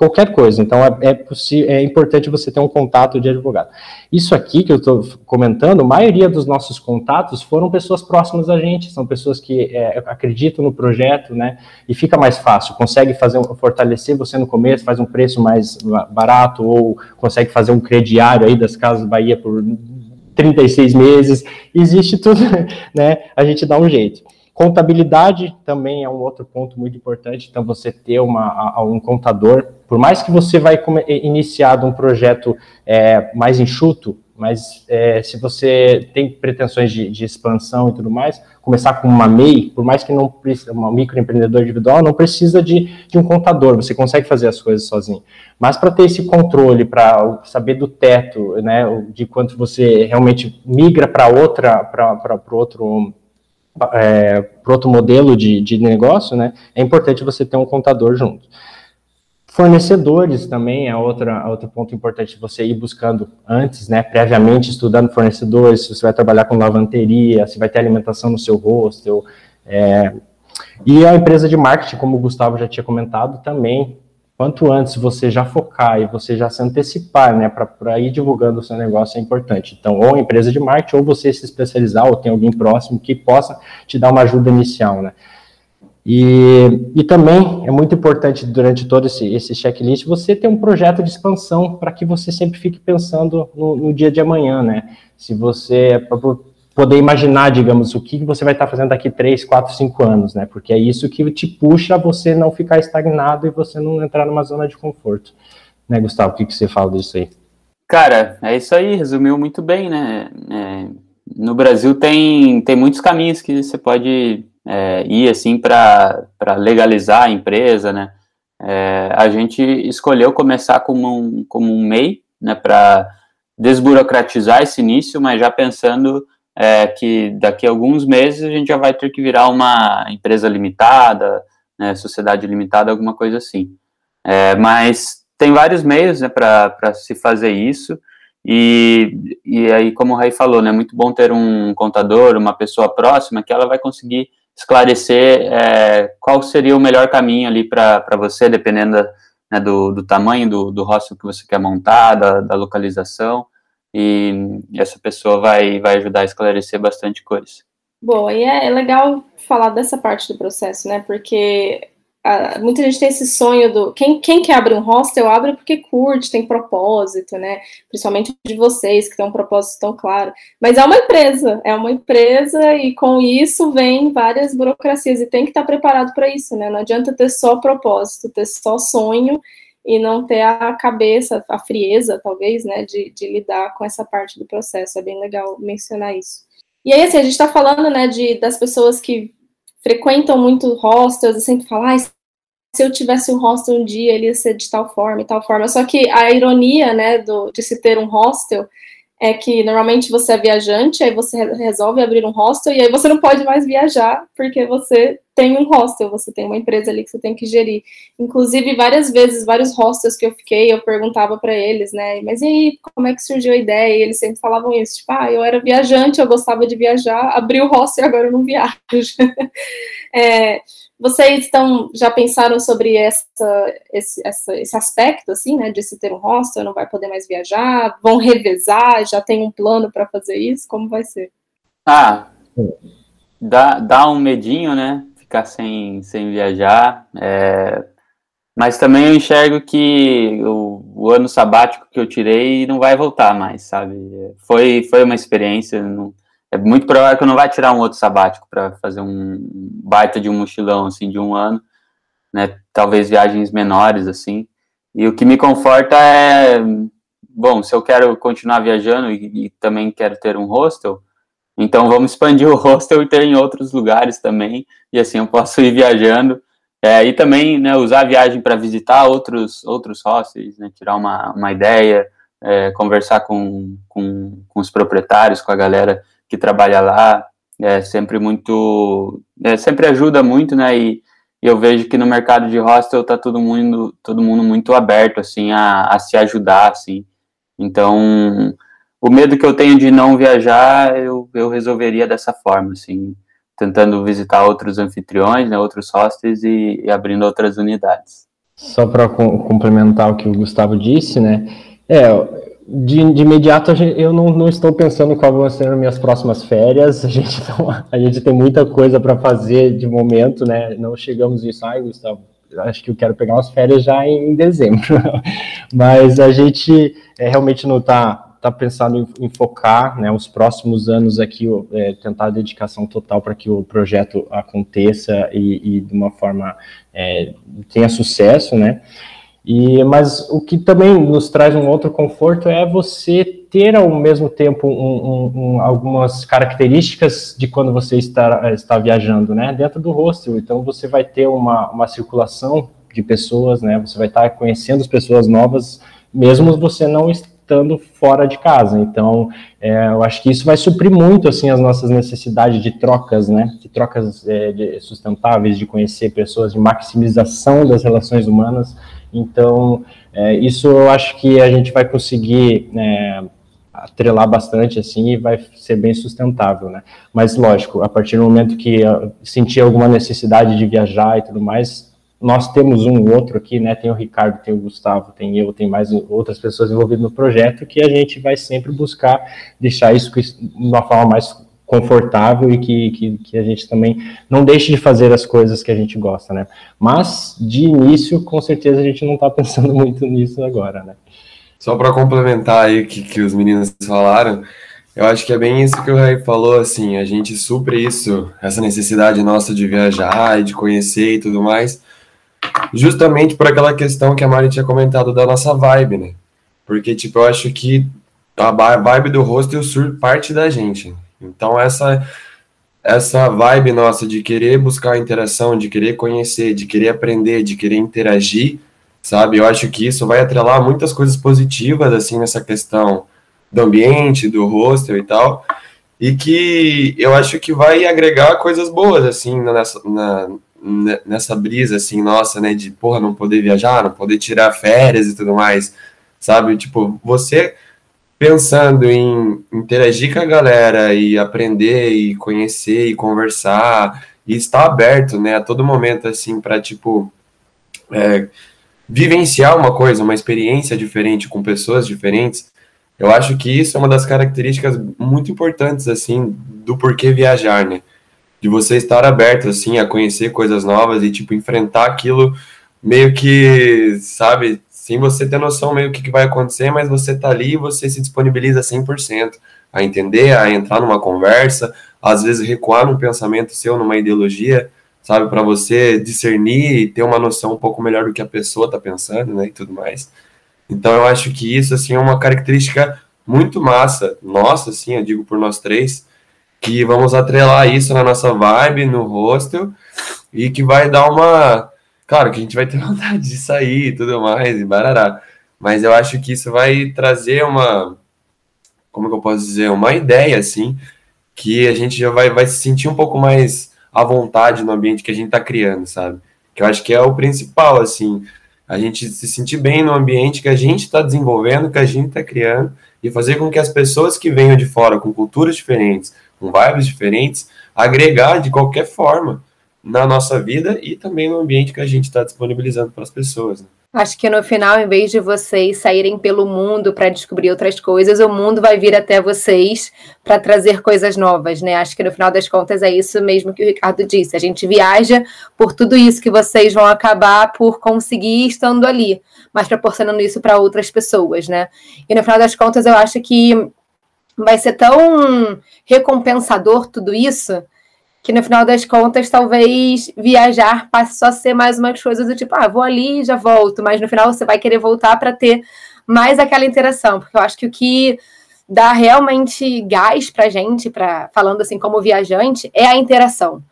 qualquer coisa. Então, é, é, é importante você ter um contato de advogado. Isso aqui que eu estou comentando, a maioria dos nossos contatos foram pessoas próximas a gente, são pessoas que é, acreditam no projeto, né? E fica mais fácil, consegue fazer fortalecer você no começo, faz um preço mais barato, ou consegue fazer um crediário aí das Casas Bahia por 36 meses, existe tudo, né? A gente dá um jeito. Contabilidade também é um outro ponto muito importante, então você ter uma, um contador, por mais que você vai iniciar um projeto é, mais enxuto, mas é, se você tem pretensões de, de, expansão e tudo mais, começar com uma MEI, por mais que não precisa, uma microempreendedor individual, não precisa de, de um contador, você consegue fazer as coisas sozinho. Mas para ter esse controle, para saber do teto, né, de quanto você realmente migra para outra, para outro é, para outro modelo de, de negócio, né, é importante você ter um contador junto. Fornecedores também é outra, outro ponto importante você ir buscando antes, né, previamente estudando fornecedores, se você vai trabalhar com lavanderia, se vai ter alimentação no seu hostel, é, e a empresa de marketing, como o Gustavo já tinha comentado, também quanto antes você já focar e você já se antecipar, né, para ir divulgando o seu negócio é importante. Então, ou empresa de marketing, ou você se especializar, ou tem alguém próximo que possa te dar uma ajuda inicial, né. E, e também é muito importante durante todo esse, esse checklist você ter um projeto de expansão para que você sempre fique pensando no, no, dia de amanhã, né. Se você, poder imaginar, digamos, o que você vai estar fazendo daqui 3, 4, 5 anos, né? Porque é isso que te puxa a você não ficar estagnado e você não entrar numa zona de conforto. Né, Gustavo? O que, que você fala disso aí? Cara, é isso aí, resumiu muito bem, né? É, no Brasil tem, tem muitos caminhos que você pode é, ir, assim, para legalizar a empresa, né? É, a gente escolheu começar como um, como um MEI, né, para desburocratizar esse início, mas já pensando é, que daqui a alguns meses a gente já vai ter que virar uma empresa limitada, né, sociedade limitada, alguma coisa assim. É, mas tem vários meios né, para se fazer isso, e, e aí, como o Ray falou, né, é muito bom ter um contador, uma pessoa próxima, que ela vai conseguir esclarecer é, qual seria o melhor caminho ali para você, dependendo né, do, do, tamanho do, do hostel que você quer montar, da, da localização e essa pessoa vai, vai ajudar a esclarecer bastante coisa. Bom, e é, é legal falar dessa parte do processo, né? Porque a, muita gente tem esse sonho do. Quem, quem quer abrir um hostel, abre porque curte, tem propósito, né? Principalmente de vocês, que têm um propósito tão claro. Mas é uma empresa, é uma empresa, e com isso vem várias burocracias, e tem que estar preparado para isso, né? Não adianta ter só propósito, ter só sonho e não ter a cabeça, a frieza, talvez, né, de, de lidar com essa parte do processo. É bem legal mencionar isso. E aí, assim, a gente está falando, né, de, das pessoas que frequentam muito hostels e sempre falam, ah, se eu tivesse um hostel um dia, ele ia ser de tal forma e tal forma. Só que a ironia, né, do, de se ter um hostel é que normalmente você é viajante, aí você resolve abrir um hostel e aí você não pode mais viajar porque você tem um hostel, você tem uma empresa ali que você tem que gerir. Inclusive, várias vezes, vários hostels que eu fiquei, eu perguntava para eles, né, mas e aí, como é que surgiu a ideia? E eles sempre falavam isso, tipo, ah, eu era viajante, eu gostava de viajar, abri o hostel e agora eu não viajo. é, vocês estão, já pensaram sobre essa, esse, essa, esse aspecto, assim, né, de se ter um hostel, não vai poder mais viajar, vão revezar, já tem um plano para fazer isso, como vai ser? Ah, dá, dá um medinho, né, ficar sem, sem viajar, é, mas também eu enxergo que o, o, ano sabático que eu tirei não vai voltar mais, sabe, foi, foi uma experiência, não, é muito provável que eu não vai tirar um outro sabático para fazer um baita de um mochilão assim de um ano, né? Talvez viagens menores assim. E o que me conforta é, bom, se eu quero continuar viajando e, e também quero ter um hostel, então vamos expandir o hostel e ter em outros lugares também, e assim eu posso ir viajando. É, e também né, usar a viagem para visitar outros, outros hostels, né, tirar uma, uma ideia, é, conversar com, com, com os proprietários, com a galera que trabalha lá, é sempre muito, é, sempre ajuda muito, né, e, e, eu vejo que no mercado de hostel tá todo mundo, todo mundo muito aberto, assim, a, a se ajudar, assim, então, o medo que eu tenho de não viajar, eu, eu resolveria dessa forma, assim, tentando visitar outros anfitriões, né, outros hostels e, e abrindo outras unidades. Só para complementar o que o Gustavo disse, né? É, de, de imediato eu não, não, estou pensando qual vão ser as minhas próximas férias. A gente, não, a gente tem muita coisa para fazer de momento, né? Não chegamos nisso, ai, Gustavo, acho que eu quero pegar umas férias já em dezembro. Mas a gente é, realmente não está tá pensando em, em, focar né, os próximos anos aqui, é, tentar a dedicação total para que o projeto aconteça e, e de uma forma é, tenha sucesso, né? E, mas o que também nos traz um outro conforto é você ter ao mesmo tempo um, um, um, algumas características de quando você está, está viajando, né? Dentro do hostel, então você vai ter uma, uma circulação de pessoas, né? Você vai estar conhecendo as pessoas novas, mesmo você não estando fora de casa. Então, é, eu acho que isso vai suprir muito assim as nossas necessidades de trocas, né? De trocas é, de sustentáveis, de conhecer pessoas, de maximização das relações humanas. Então, é, isso eu acho que a gente vai conseguir é, atrelar bastante assim e vai ser bem sustentável, né? Mas lógico, a partir do momento que sentir alguma necessidade de viajar e tudo mais, nós temos um outro aqui, né? Tem o Ricardo, tem o Gustavo, tem eu, tem mais outras pessoas envolvidas no projeto que a gente vai sempre buscar deixar isso de uma forma mais confortável e que, que, que, a gente também não deixe de fazer as coisas que a gente gosta, né? Mas de início, com certeza a gente não está pensando muito nisso agora, né? Só para complementar aí o que, que os meninos falaram, eu acho que é bem isso que o Ray falou, assim, a gente supre isso, essa necessidade nossa de viajar e de conhecer e tudo mais, justamente por aquela questão que a Mari tinha comentado da nossa vibe, né? Porque, tipo, eu acho que a vibe do hostel sur parte da gente. Então, essa essa vibe nossa de querer buscar interação, de querer conhecer, de querer aprender, de querer interagir, sabe? Eu acho que isso vai atrelar muitas coisas positivas, assim, nessa questão do ambiente, do hostel e tal, e que eu acho que vai agregar coisas boas, assim, nessa, na, nessa brisa, assim, nossa, né, de, porra, não poder viajar, não poder tirar férias e tudo mais, sabe? Tipo, você pensando em interagir com a galera e aprender e conhecer e conversar e estar aberto, né, a todo momento, assim, para, tipo, é, vivenciar uma coisa, uma experiência diferente com pessoas diferentes, eu acho que isso é uma das características muito importantes, assim, do porquê viajar, né? De você estar aberto, assim, a conhecer coisas novas e, tipo, enfrentar aquilo meio que, sabe, sem você ter noção meio que, que vai acontecer, mas você tá ali e você se disponibiliza 100% a entender, a entrar numa conversa, às vezes recuar num pensamento seu, numa ideologia, sabe, para você discernir e ter uma noção um pouco melhor do que a pessoa tá pensando, né, e tudo mais. Então eu acho que isso, assim, é uma característica muito massa, nossa, assim, eu digo por nós três, que vamos atrelar isso na nossa vibe, no hostel, e que vai dar uma. Claro que a gente vai ter vontade de sair e tudo mais, e barará. Mas eu acho que isso vai trazer uma. Como que eu posso dizer? Uma ideia, assim, que a gente já vai, vai se sentir um pouco mais à vontade no ambiente que a gente está criando, sabe? Que eu acho que é o principal, assim. A gente se sentir bem no ambiente que a gente está desenvolvendo, que a gente está criando, e fazer com que as pessoas que venham de fora, com culturas diferentes, com vibes diferentes, agregar de qualquer forma na nossa vida e também no ambiente que a gente está disponibilizando para as pessoas. Né? Acho que no final, em vez de vocês saírem pelo mundo para descobrir outras coisas, o mundo vai vir até vocês para trazer coisas novas, né? Acho que no final das contas é isso mesmo que o Ricardo disse. A gente viaja por tudo isso que vocês vão acabar por conseguir estando ali, mas proporcionando isso para outras pessoas, né? E no final das contas, eu acho que vai ser tão recompensador tudo isso que no final das contas talvez viajar passe só a ser mais uma coisa do tipo, ah, vou ali e já volto, mas no final você vai querer voltar para ter mais aquela interação, porque eu acho que o que dá realmente gás para gente, para falando assim como viajante, é a interação.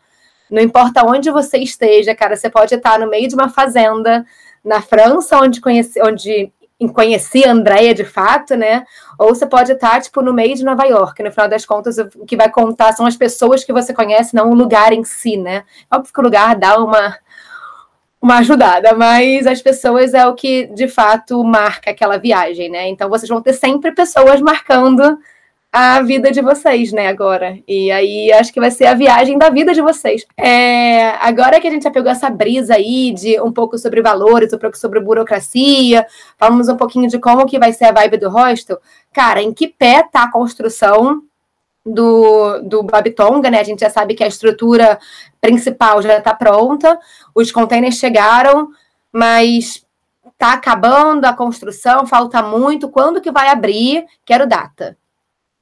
Não importa onde você esteja, cara, você pode estar no meio de uma fazenda na França, onde conhece, onde em conhecer a Andrea de fato, né? Ou você pode estar, tipo, no meio de Nova York. No final das contas, o que vai contar são as pessoas que você conhece, não o lugar em si, né? Óbvio que o lugar dá uma, uma ajudada, mas as pessoas é o que, de fato, marca aquela viagem, né? Então, vocês vão ter sempre pessoas marcando a vida de vocês, né, agora. E aí acho que vai ser a viagem da vida de vocês. É, agora que a gente já pegou essa brisa aí de um pouco sobre valores, um pouco sobre burocracia, falamos um pouquinho de como que vai ser a vibe do hostel. Cara, em que pé tá a construção do, do Babitonga, né? A gente já sabe que a estrutura principal já está pronta, os containers chegaram, mas está acabando a construção, falta muito. Quando que vai abrir? Quero data.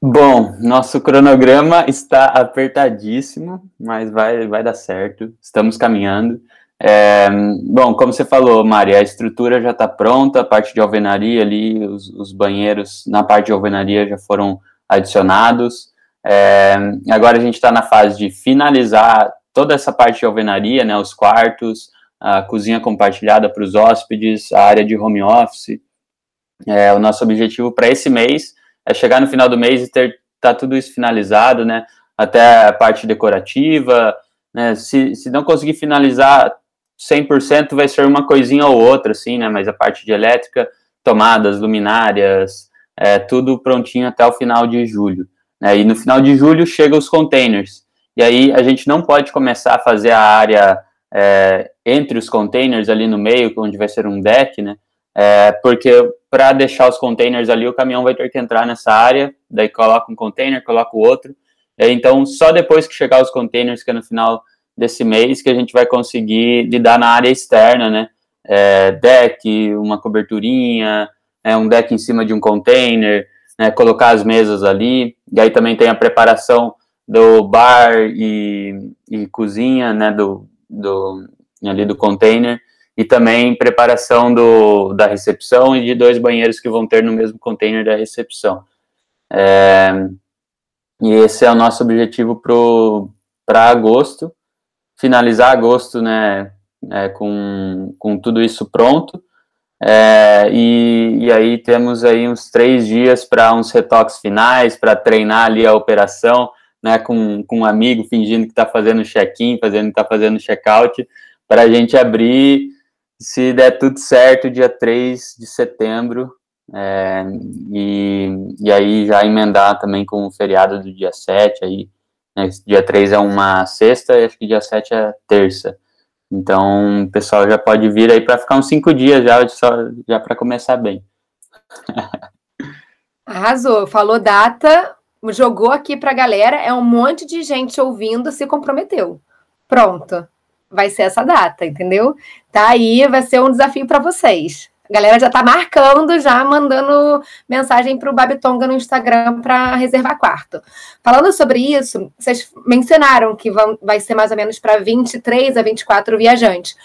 Bom, nosso cronograma está apertadíssimo, mas vai, vai dar certo. Estamos caminhando. É, bom, como você falou, Mari, a estrutura já está pronta, a parte de alvenaria ali, os, os, banheiros na parte de alvenaria já foram adicionados. É, agora a gente está na fase de finalizar toda essa parte de alvenaria, né, os quartos, a cozinha compartilhada para os hóspedes, a área de home office. É, o nosso objetivo para esse mês é chegar no final do mês e ter tá tudo isso finalizado, né? Até a parte decorativa, né? Se, se não conseguir finalizar 100%, vai ser uma coisinha ou outra, assim, né? Mas a parte de elétrica, tomadas, luminárias, é, tudo prontinho até o final de julho. Né? E no final de julho chegam os containers. E aí a gente não pode começar a fazer a área é, entre os containers ali no meio, onde vai ser um deck, né? É, porque para deixar os containers ali, o caminhão vai ter que entrar nessa área, daí coloca um container, coloca o outro. É, então, só depois que chegar os containers, que é no final desse mês, que a gente vai conseguir lidar na área externa, né? É, deck, uma coberturinha, é, um deck em cima de um container, né, colocar as mesas ali. E aí também tem a preparação do bar e, e cozinha, né, do, do, ali do container, e também preparação do, da recepção e de dois banheiros que vão ter no mesmo container da recepção. É, e esse é o nosso objetivo para agosto, finalizar agosto, né, é, com, com tudo isso pronto, é, e, e aí temos aí uns três dias para uns retoques finais, para treinar ali a operação, né, com, com um amigo fingindo que está fazendo check-in, fazendo que está fazendo check-out, para a gente abrir, se der tudo certo, dia 3 de setembro, é, e, e aí já emendar também com o feriado do dia 7, aí, né, dia 3 é uma sexta, e acho que dia 7 é terça. Então, o pessoal já pode vir aí para ficar uns cinco dias já, já para começar bem. Arrasou, falou data, jogou aqui para a galera, é um monte de gente ouvindo, se comprometeu. Pronto, vai ser essa data, entendeu? Tá aí, vai ser um desafio para vocês. A galera já tá marcando, já mandando mensagem para o Babitonga no Instagram para reservar quarto. Falando sobre isso, vocês mencionaram que vão, vai ser mais ou menos para 23 a 24 viajantes.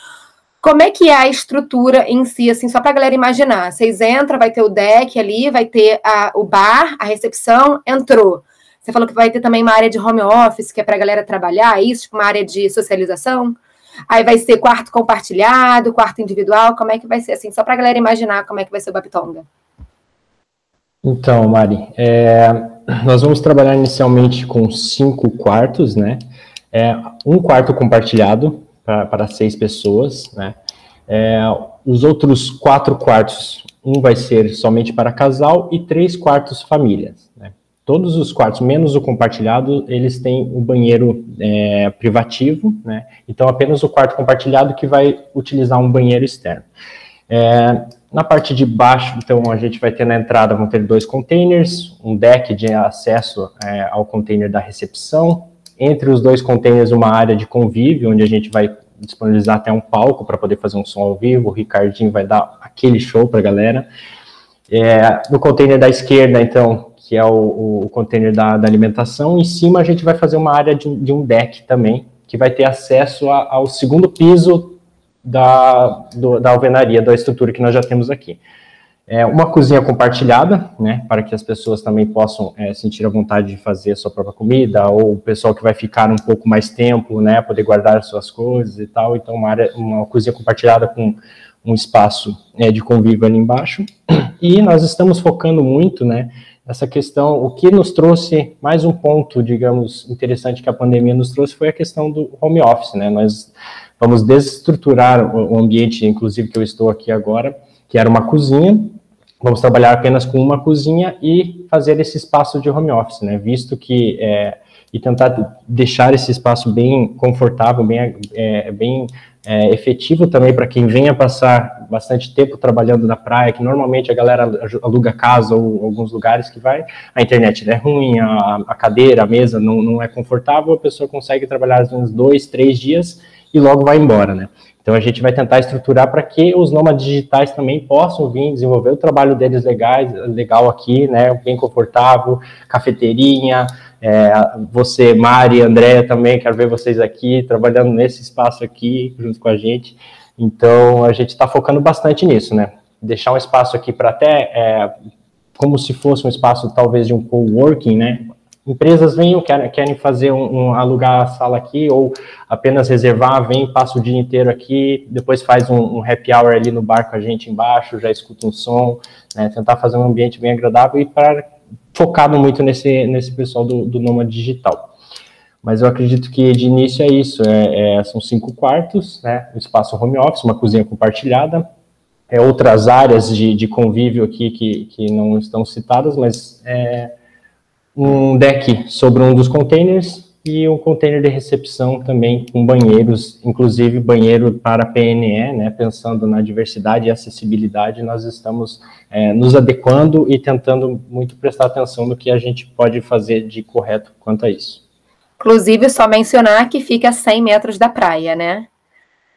Como é que é a estrutura em si, assim, só para a galera imaginar? Vocês entram, vai ter o deck ali, vai ter a, o bar, a recepção, entrou. Você falou que vai ter também uma área de home office, que é para a galera trabalhar, isso, tipo uma área de socialização? Aí vai ser quarto compartilhado, quarto individual, como é que vai ser, assim, só para a galera imaginar como é que vai ser o Bapitonga. Então, Mari, é, nós vamos trabalhar inicialmente com cinco quartos, né? É, um quarto compartilhado, para seis pessoas, né? É, os outros quatro quartos, um vai ser somente para casal e três quartos famílias, né? Todos os quartos, menos o compartilhado, eles têm um banheiro é, privativo, né? Então, apenas o quarto compartilhado que vai utilizar um banheiro externo. É, na parte de baixo, então, a gente vai ter na entrada, vão ter dois containers, um deck de acesso é, ao container da recepção, entre os dois containers uma área de convívio, onde a gente vai disponibilizar até um palco para poder fazer um som ao vivo, o Ricardinho vai dar aquele show para a galera. É, no container da esquerda, então, que é o, o container da, da, alimentação, em cima a gente vai fazer uma área de, de um deck também, que vai ter acesso a, ao segundo piso da, do, da alvenaria, da estrutura que nós já temos aqui. É uma cozinha compartilhada, né, para que as pessoas também possam é, sentir a vontade de fazer a sua própria comida, ou o pessoal que vai ficar um pouco mais tempo, né, poder guardar as suas coisas e tal. Então, uma, área, uma cozinha compartilhada com um espaço é, de convívio ali embaixo. E nós estamos focando muito, né, nessa questão. O que nos trouxe mais um ponto, digamos, interessante que a pandemia nos trouxe foi a questão do home office, né. Nós vamos desestruturar o ambiente, inclusive que eu estou aqui agora, que era uma cozinha, vamos trabalhar apenas com uma cozinha e fazer esse espaço de home office, né? Visto que é, e tentar deixar esse espaço bem confortável, bem, é, bem é, efetivo também para quem venha passar bastante tempo trabalhando na praia, que normalmente a galera aluga casa ou alguns lugares que vai, a internet é ruim, a, a cadeira, a mesa não, não é confortável, a pessoa consegue trabalhar uns dois, três dias e logo vai embora, né? Então a gente vai tentar estruturar para que os nômades digitais também possam vir desenvolver o trabalho deles legais, legal aqui, né? Bem confortável, cafeteirinha. É, você, Mari, Andréia também, quero ver vocês aqui trabalhando nesse espaço aqui junto com a gente. Então a gente está focando bastante nisso, né? Deixar um espaço aqui para até é, como se fosse um espaço talvez de um coworking, né? empresas vêm, querem, querem fazer um, um, alugar a sala aqui ou apenas reservar, vem, passa o dia inteiro aqui, depois faz um, um, happy hour ali no bar com a gente embaixo, já escuta um som, né, tentar fazer um ambiente bem agradável e para focado muito nesse, nesse pessoal do, do Noma Digital. Mas eu acredito que de início é isso, é, é, são cinco quartos, né, um espaço home office, uma cozinha compartilhada, é, outras áreas de, de convívio aqui que, que não estão citadas, mas é, um deck sobre um dos containers e um container de recepção também com banheiros, inclusive banheiro para PNE, né, pensando na diversidade e acessibilidade, nós estamos é, nos adequando e tentando muito prestar atenção no que a gente pode fazer de correto quanto a isso. Inclusive, só mencionar que fica a 100 metros da praia, né?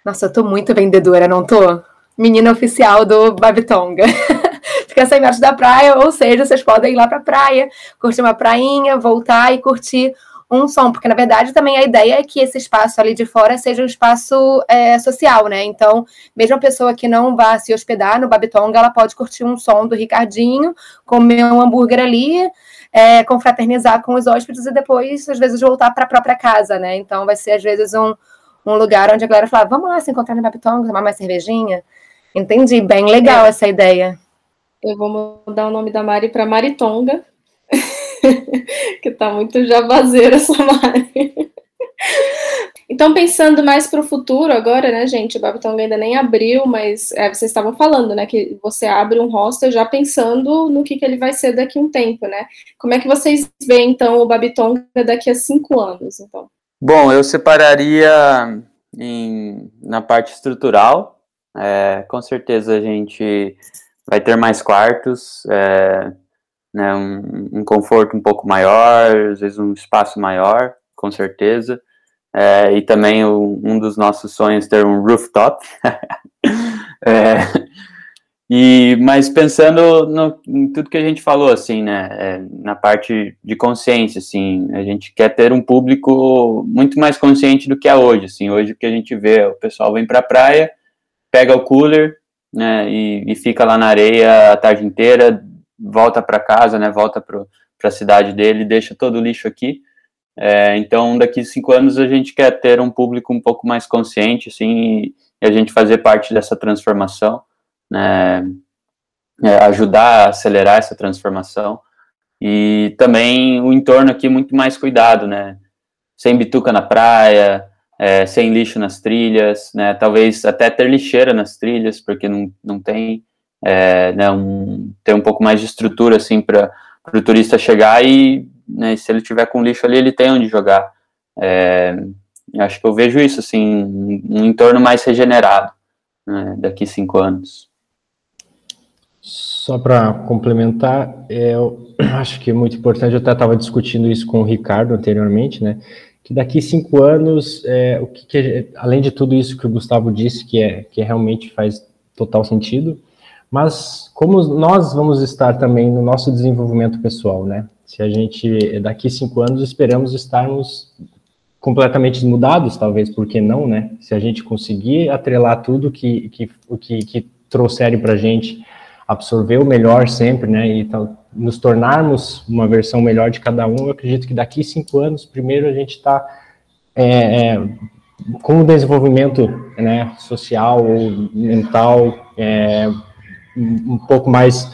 Nossa, eu tô muito vendedora, não tô? Menina oficial do Babitonga. fica 100 metros da praia, ou seja, vocês podem ir lá para a praia, curtir uma prainha, voltar e curtir um som, porque na verdade também a ideia é que esse espaço ali de fora seja um espaço é, social, né? Então, mesmo a pessoa que não vá se hospedar no Babitonga, ela pode curtir um som do Ricardinho, comer um hambúrguer ali, é, confraternizar com os hóspedes e depois, às vezes, voltar para a própria casa, né? Então, vai ser, às vezes, um, um lugar onde a galera fala: vamos lá se encontrar no Babitonga, tomar mais cervejinha. Entendi, bem legal é. essa ideia. Eu vou mudar o nome da Mari para Maritonga, que tá muito jabazeira essa Mari. Então, pensando mais para o futuro agora, né, gente? O Babitonga ainda nem abriu, mas é, vocês estavam falando, né, que você abre um hostel já pensando no que, que ele vai ser daqui a um tempo, né? Como é que vocês veem, então, o Babitonga daqui a cinco anos, então? Bom, eu separaria em, na parte estrutural. É, com certeza a gente vai ter mais quartos, é, né, um, um, conforto um pouco maior, às vezes um espaço maior, com certeza. É, e também o, um dos nossos sonhos ter um rooftop. é, e, mas pensando no, em tudo que a gente falou, assim, né, é, na parte de consciência, assim, a gente quer ter um público muito mais consciente do que é hoje, assim, hoje o que a gente vê, o pessoal vem para a praia, pega o cooler, né, e, e, fica lá na areia a tarde inteira, volta para casa, né, volta para a cidade dele, deixa todo o lixo aqui. É, então, daqui cinco anos a gente quer ter um público um pouco mais consciente, assim, e a gente fazer parte dessa transformação, né, é, ajudar a acelerar essa transformação e também o entorno aqui muito mais cuidado, né, sem bituca na praia, é, sem lixo nas trilhas, né, talvez até ter lixeira nas trilhas, porque não, não tem, é, né, um, ter um pouco mais de estrutura, assim, para o turista chegar e, né, se ele tiver com lixo ali, ele tem onde jogar. É, acho que eu vejo isso, assim, um entorno mais regenerado né, daqui cinco anos. Só para complementar, eu acho que é muito importante, eu até estava discutindo isso com o Ricardo anteriormente, né, que daqui cinco anos, é, o que, que, além de tudo isso que o Gustavo disse, que é que realmente faz total sentido, mas como nós vamos estar também no nosso desenvolvimento pessoal, né? Se a gente daqui cinco anos esperamos estarmos completamente mudados, talvez, por que não, né? Se a gente conseguir atrelar tudo que que que, que trouxerem para a gente, absorver o melhor sempre, né? E nos tornarmos uma versão melhor de cada um, eu acredito que daqui cinco anos, primeiro a gente está é, é, com o desenvolvimento né, social ou mental é, um pouco mais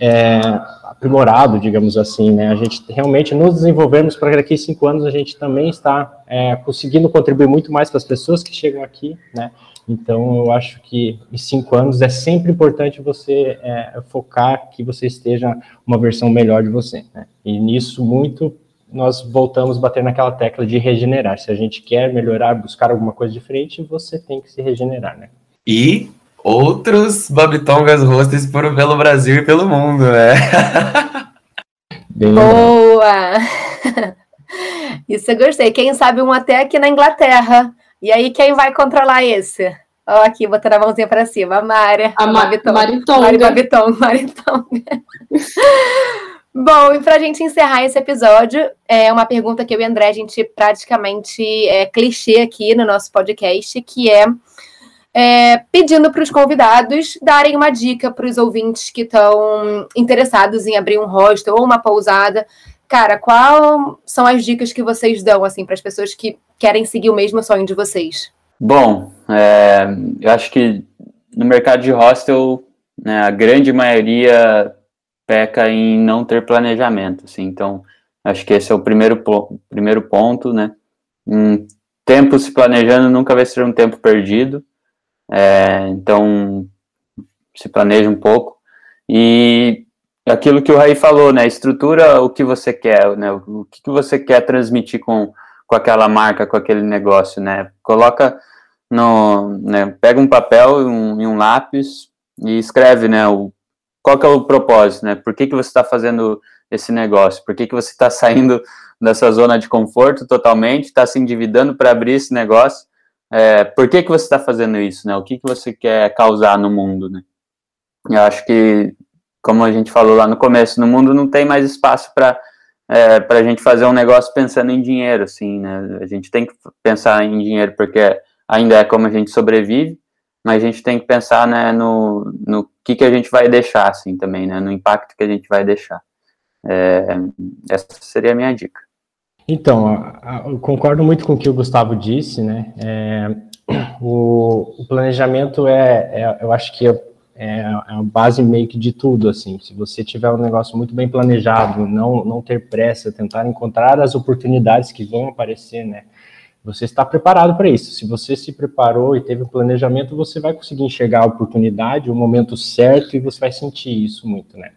é, aprimorado, digamos assim, né? A gente realmente nos desenvolvemos para daqui cinco anos a gente também está é, conseguindo contribuir muito mais para as pessoas que chegam aqui, né? Então, eu acho que em cinco anos é sempre importante você é, focar que você esteja uma versão melhor de você. Né? E nisso, muito, nós voltamos a bater naquela tecla de regenerar. Se a gente quer melhorar, buscar alguma coisa diferente, você tem que se regenerar. Né? E outros Babitongas Hostess foram pelo Brasil e pelo mundo, né? Boa! Isso eu gostei. Quem sabe um até aqui na Inglaterra. E aí, quem vai controlar esse? Ó, aqui, botando a mãozinha para cima. A Mari. A, Ma Maritonga. Mari Babitonga. Maritonga. Bom, e para a gente encerrar esse episódio, é uma pergunta que eu e André, a gente praticamente é clichê aqui no nosso podcast, que é, é pedindo para os convidados darem uma dica para os ouvintes que estão interessados em abrir um hostel ou uma pousada. Cara, qual são as dicas que vocês dão assim para as pessoas que querem seguir o mesmo sonho de vocês? Bom, é, eu acho que no mercado de hostel, né, a grande maioria peca em não ter planejamento, assim, então acho que esse é o primeiro, primeiro ponto, né, um tempo se planejando nunca vai ser um tempo perdido, é, então se planeja um pouco, e aquilo que o Raí falou, né, estrutura o que você quer, né, o que você quer transmitir com com aquela marca, com aquele negócio, né? Coloca no, né, pega um papel e um, e um, lápis e escreve, né, o, qual que é o propósito, né? Por que, que você está fazendo esse negócio? Por que, que você está saindo dessa zona de conforto totalmente, está se endividando para abrir esse negócio? É, por que, que você está fazendo isso, né? O que, que você quer causar no mundo, né? Eu acho que, como a gente falou lá no começo, no mundo não tem mais espaço para é, para a gente fazer um negócio pensando em dinheiro, assim, né? A gente tem que pensar em dinheiro porque ainda é como a gente sobrevive, mas a gente tem que pensar, né, no, no que, que a gente vai deixar, assim, também, né? No impacto que a gente vai deixar. É, essa seria a minha dica. Então, eu concordo muito com o que o Gustavo disse, né? É, o, o, planejamento é, é, eu acho que é, é a base meio que de tudo, assim. Se você tiver um negócio muito bem planejado, não, não ter pressa, tentar encontrar as oportunidades que vão aparecer, né? Você está preparado para isso. Se você se preparou e teve um planejamento, você vai conseguir enxergar a oportunidade, o momento certo, e você vai sentir isso muito, né?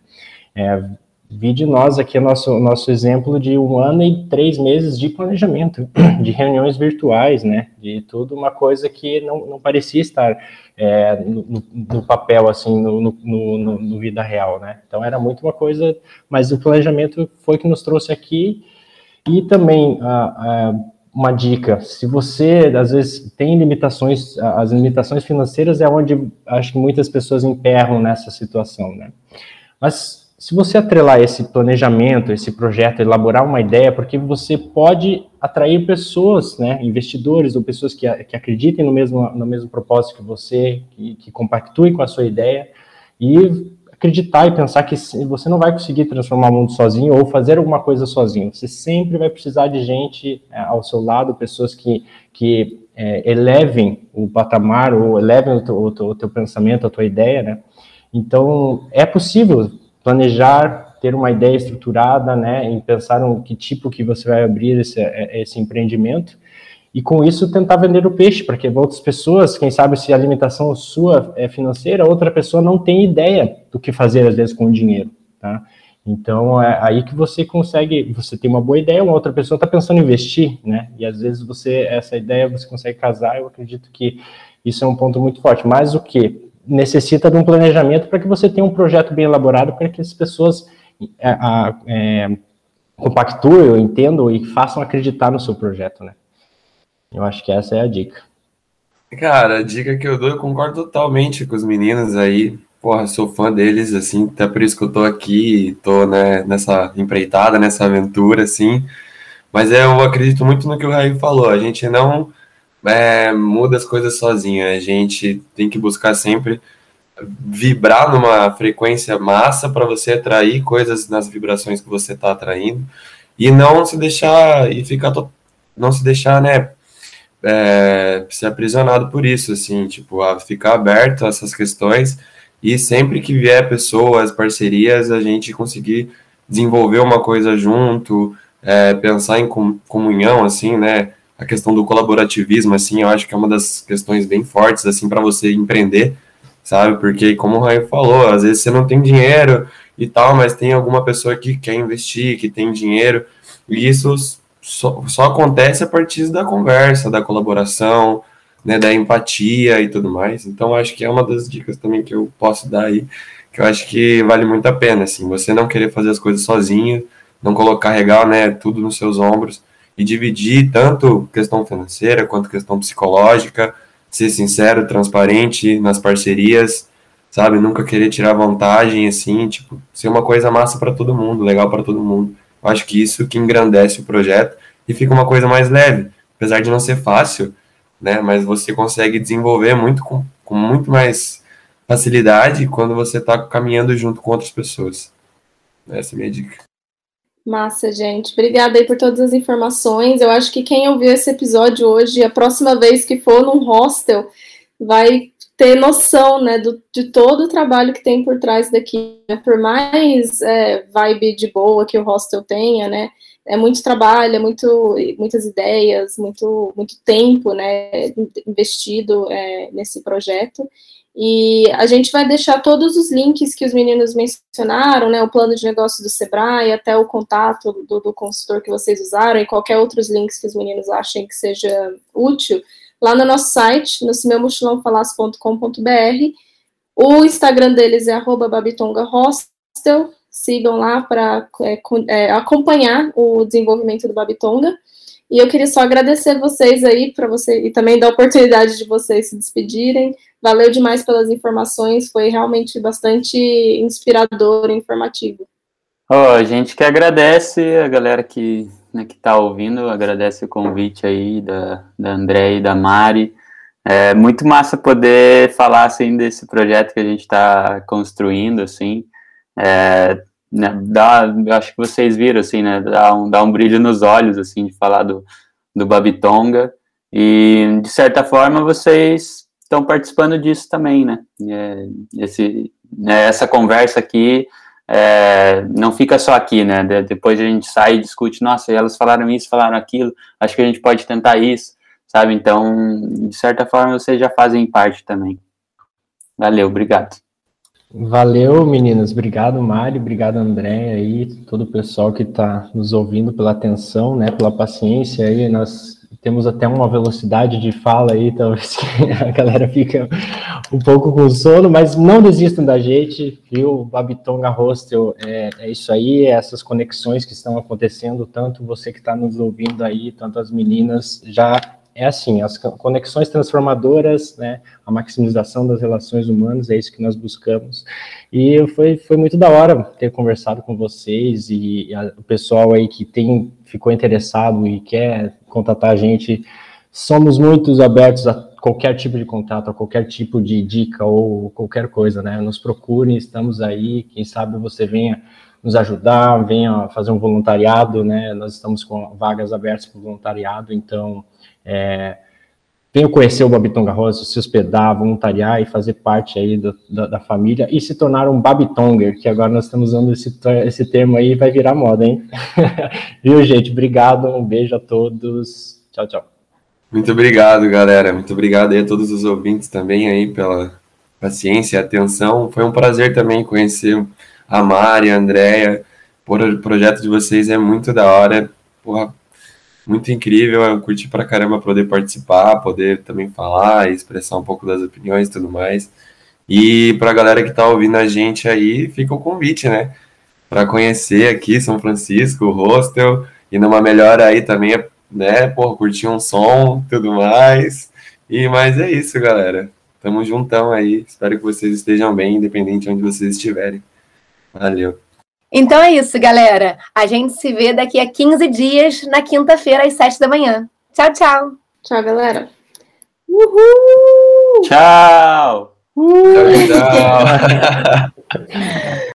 É, vi de nós aqui o nosso, nosso exemplo de um ano e três meses de planejamento, de reuniões virtuais, né? De tudo uma coisa que não, não parecia estar é, no, no, papel, assim, no, no, no, vida real, né? Então era muito uma coisa, mas o planejamento foi que nos trouxe aqui e também a, a, uma dica, se você às vezes tem limitações, as limitações financeiras é onde acho que muitas pessoas emperram nessa situação, né? Mas se você atrelar esse planejamento, esse projeto, elaborar uma ideia, porque você pode atrair pessoas, né, investidores ou pessoas que, que acreditem no mesmo, no mesmo propósito que você, que, que compactuem com a sua ideia e acreditar e pensar que você não vai conseguir transformar o mundo sozinho ou fazer alguma coisa sozinho. Você sempre vai precisar de gente é, ao seu lado, pessoas que, que é, elevem o patamar ou elevem o teu, o, teu, o teu pensamento, a tua ideia, né? Então, é possível planejar, ter uma ideia estruturada, né, em pensar no que tipo que você vai abrir esse, é, esse empreendimento, e com isso tentar vender o peixe, para que outras pessoas, quem sabe se a limitação sua é financeira, outra pessoa não tem ideia do que fazer às vezes com o dinheiro, tá? Então é aí que você consegue, você tem uma boa ideia, uma outra pessoa está pensando em investir, né? E às vezes você essa ideia você consegue casar. Eu acredito que isso é um ponto muito forte. Mas o que necessita de um planejamento para que você tenha um projeto bem elaborado para que as pessoas é, é, compactuem, entendam e façam acreditar no seu projeto, né? Eu acho que essa é a dica. Cara, a dica que eu dou, eu concordo totalmente com os meninos aí. Porra, sou fã deles, assim, até por isso que eu tô aqui, tô, né, nessa empreitada, nessa aventura, assim. Mas eu acredito muito no que o Raí falou. A gente não é, muda as coisas sozinho. A gente tem que buscar sempre vibrar numa frequência massa para você atrair coisas nas vibrações que você está atraindo e não se deixar e ficar não se deixar né é, ser aprisionado por isso assim tipo a ficar aberto a essas questões e sempre que vier pessoas parcerias a gente conseguir desenvolver uma coisa junto é, pensar em comunhão assim né a questão do colaborativismo, assim, eu acho que é uma das questões bem fortes, assim, para você empreender, sabe? Porque, como o Raio falou, às vezes você não tem dinheiro e tal, mas tem alguma pessoa que quer investir, que tem dinheiro, e isso só, só acontece a partir da conversa, da colaboração, né, da empatia e tudo mais. Então, acho que é uma das dicas também que eu posso dar aí, que eu acho que vale muito a pena, assim, você não querer fazer as coisas sozinho, não colocar, carregar, né, tudo nos seus ombros, e dividir tanto questão financeira quanto questão psicológica, ser sincero, transparente nas parcerias, sabe? Nunca querer tirar vantagem assim, tipo, ser uma coisa massa para todo mundo, legal para todo mundo. Eu acho que isso que engrandece o projeto e fica uma coisa mais leve, apesar de não ser fácil, né? Mas você consegue desenvolver muito com, com muito mais facilidade quando você está caminhando junto com outras pessoas. Essa é a minha dica. Massa, gente. Obrigada aí por todas as informações. Eu acho que quem ouviu esse episódio hoje, a próxima vez que for num hostel, vai ter noção, né, do, de todo o trabalho que tem por trás daqui. Por mais é, vibe de boa que o hostel tenha, né, é muito trabalho, é muito, muitas ideias, muito, muito tempo, né, investido é, nesse projeto. E a gente vai deixar todos os links que os meninos mencionaram, né, o plano de negócio do Sebrae, até o contato do, do consultor que vocês usaram, e qualquer outros links que os meninos achem que seja útil, lá no nosso site, no meumochilãofalasse.com.br. O Instagram deles é babitongahostel, sigam lá para é, é, acompanhar o desenvolvimento do Babitonga. E eu queria só agradecer vocês aí para você e também dar a oportunidade de vocês se despedirem. Valeu demais pelas informações, foi realmente bastante inspirador e informativo. Oh, a gente que agradece a galera que né, está ouvindo, agradece o convite aí da, da André e da Mari. É muito massa poder falar assim desse projeto que a gente está construindo, assim. É, né, dá, acho que vocês viram, assim, né, dá um, dá um brilho nos olhos, assim, de falar do, do Babitonga, e, de certa forma, vocês estão participando disso também, né, é, esse, né, essa conversa aqui é, não fica só aqui, né, depois a gente sai e discute, nossa, elas falaram isso, falaram aquilo, acho que a gente pode tentar isso, sabe, então, de certa forma, vocês já fazem parte também. Valeu, obrigado. Valeu, meninas. Obrigado, Mari. Obrigado, André aí, todo o pessoal que está nos ouvindo pela atenção, né, pela paciência aí. Nós temos até uma velocidade de fala aí, talvez a galera fica um pouco com sono, mas não desistam da gente, viu? Babitonga Hostel é, é isso aí, é essas conexões que estão acontecendo, tanto você que está nos ouvindo aí, tanto as meninas já é assim, as conexões transformadoras, né, a maximização das relações humanas, é isso que nós buscamos. E foi, foi muito da hora ter conversado com vocês e, a, o pessoal aí que tem, ficou interessado e quer contatar a gente, somos muito abertos a qualquer tipo de contato, a qualquer tipo de dica ou qualquer coisa, né, nos procurem, estamos aí, quem sabe você venha nos ajudar, venha fazer um voluntariado, né, nós estamos com vagas abertas para voluntariado, então é, venham conhecer o Babitonga Rosa, se hospedar, voluntariar e fazer parte aí do, da, da, família e se tornar um Babitonger, que agora nós estamos usando esse, esse termo aí vai virar moda, hein? Viu, gente? Obrigado, um beijo a todos. Tchau, tchau. Muito obrigado, galera. Muito obrigado aí a todos os ouvintes também aí pela paciência e atenção. Foi um prazer também conhecer a Mari, a Andrea. O projeto de vocês é muito da hora. Porra, muito incrível, eu curti pra caramba poder participar, poder também falar, expressar um pouco das opiniões e tudo mais. E pra galera que tá ouvindo a gente aí, fica o convite, né? Para conhecer aqui São Francisco, o hostel, e numa melhor aí também, né? Por curtir um som tudo mais. E mas é isso, galera. Tamo juntão aí. Espero que vocês estejam bem, independente de onde vocês estiverem. Valeu. Então é isso, galera. A gente se vê daqui a 15 dias, na quinta-feira, às 7 da manhã. Tchau, tchau. Tchau, galera. Uhul! Tchau! Tchau, tchau.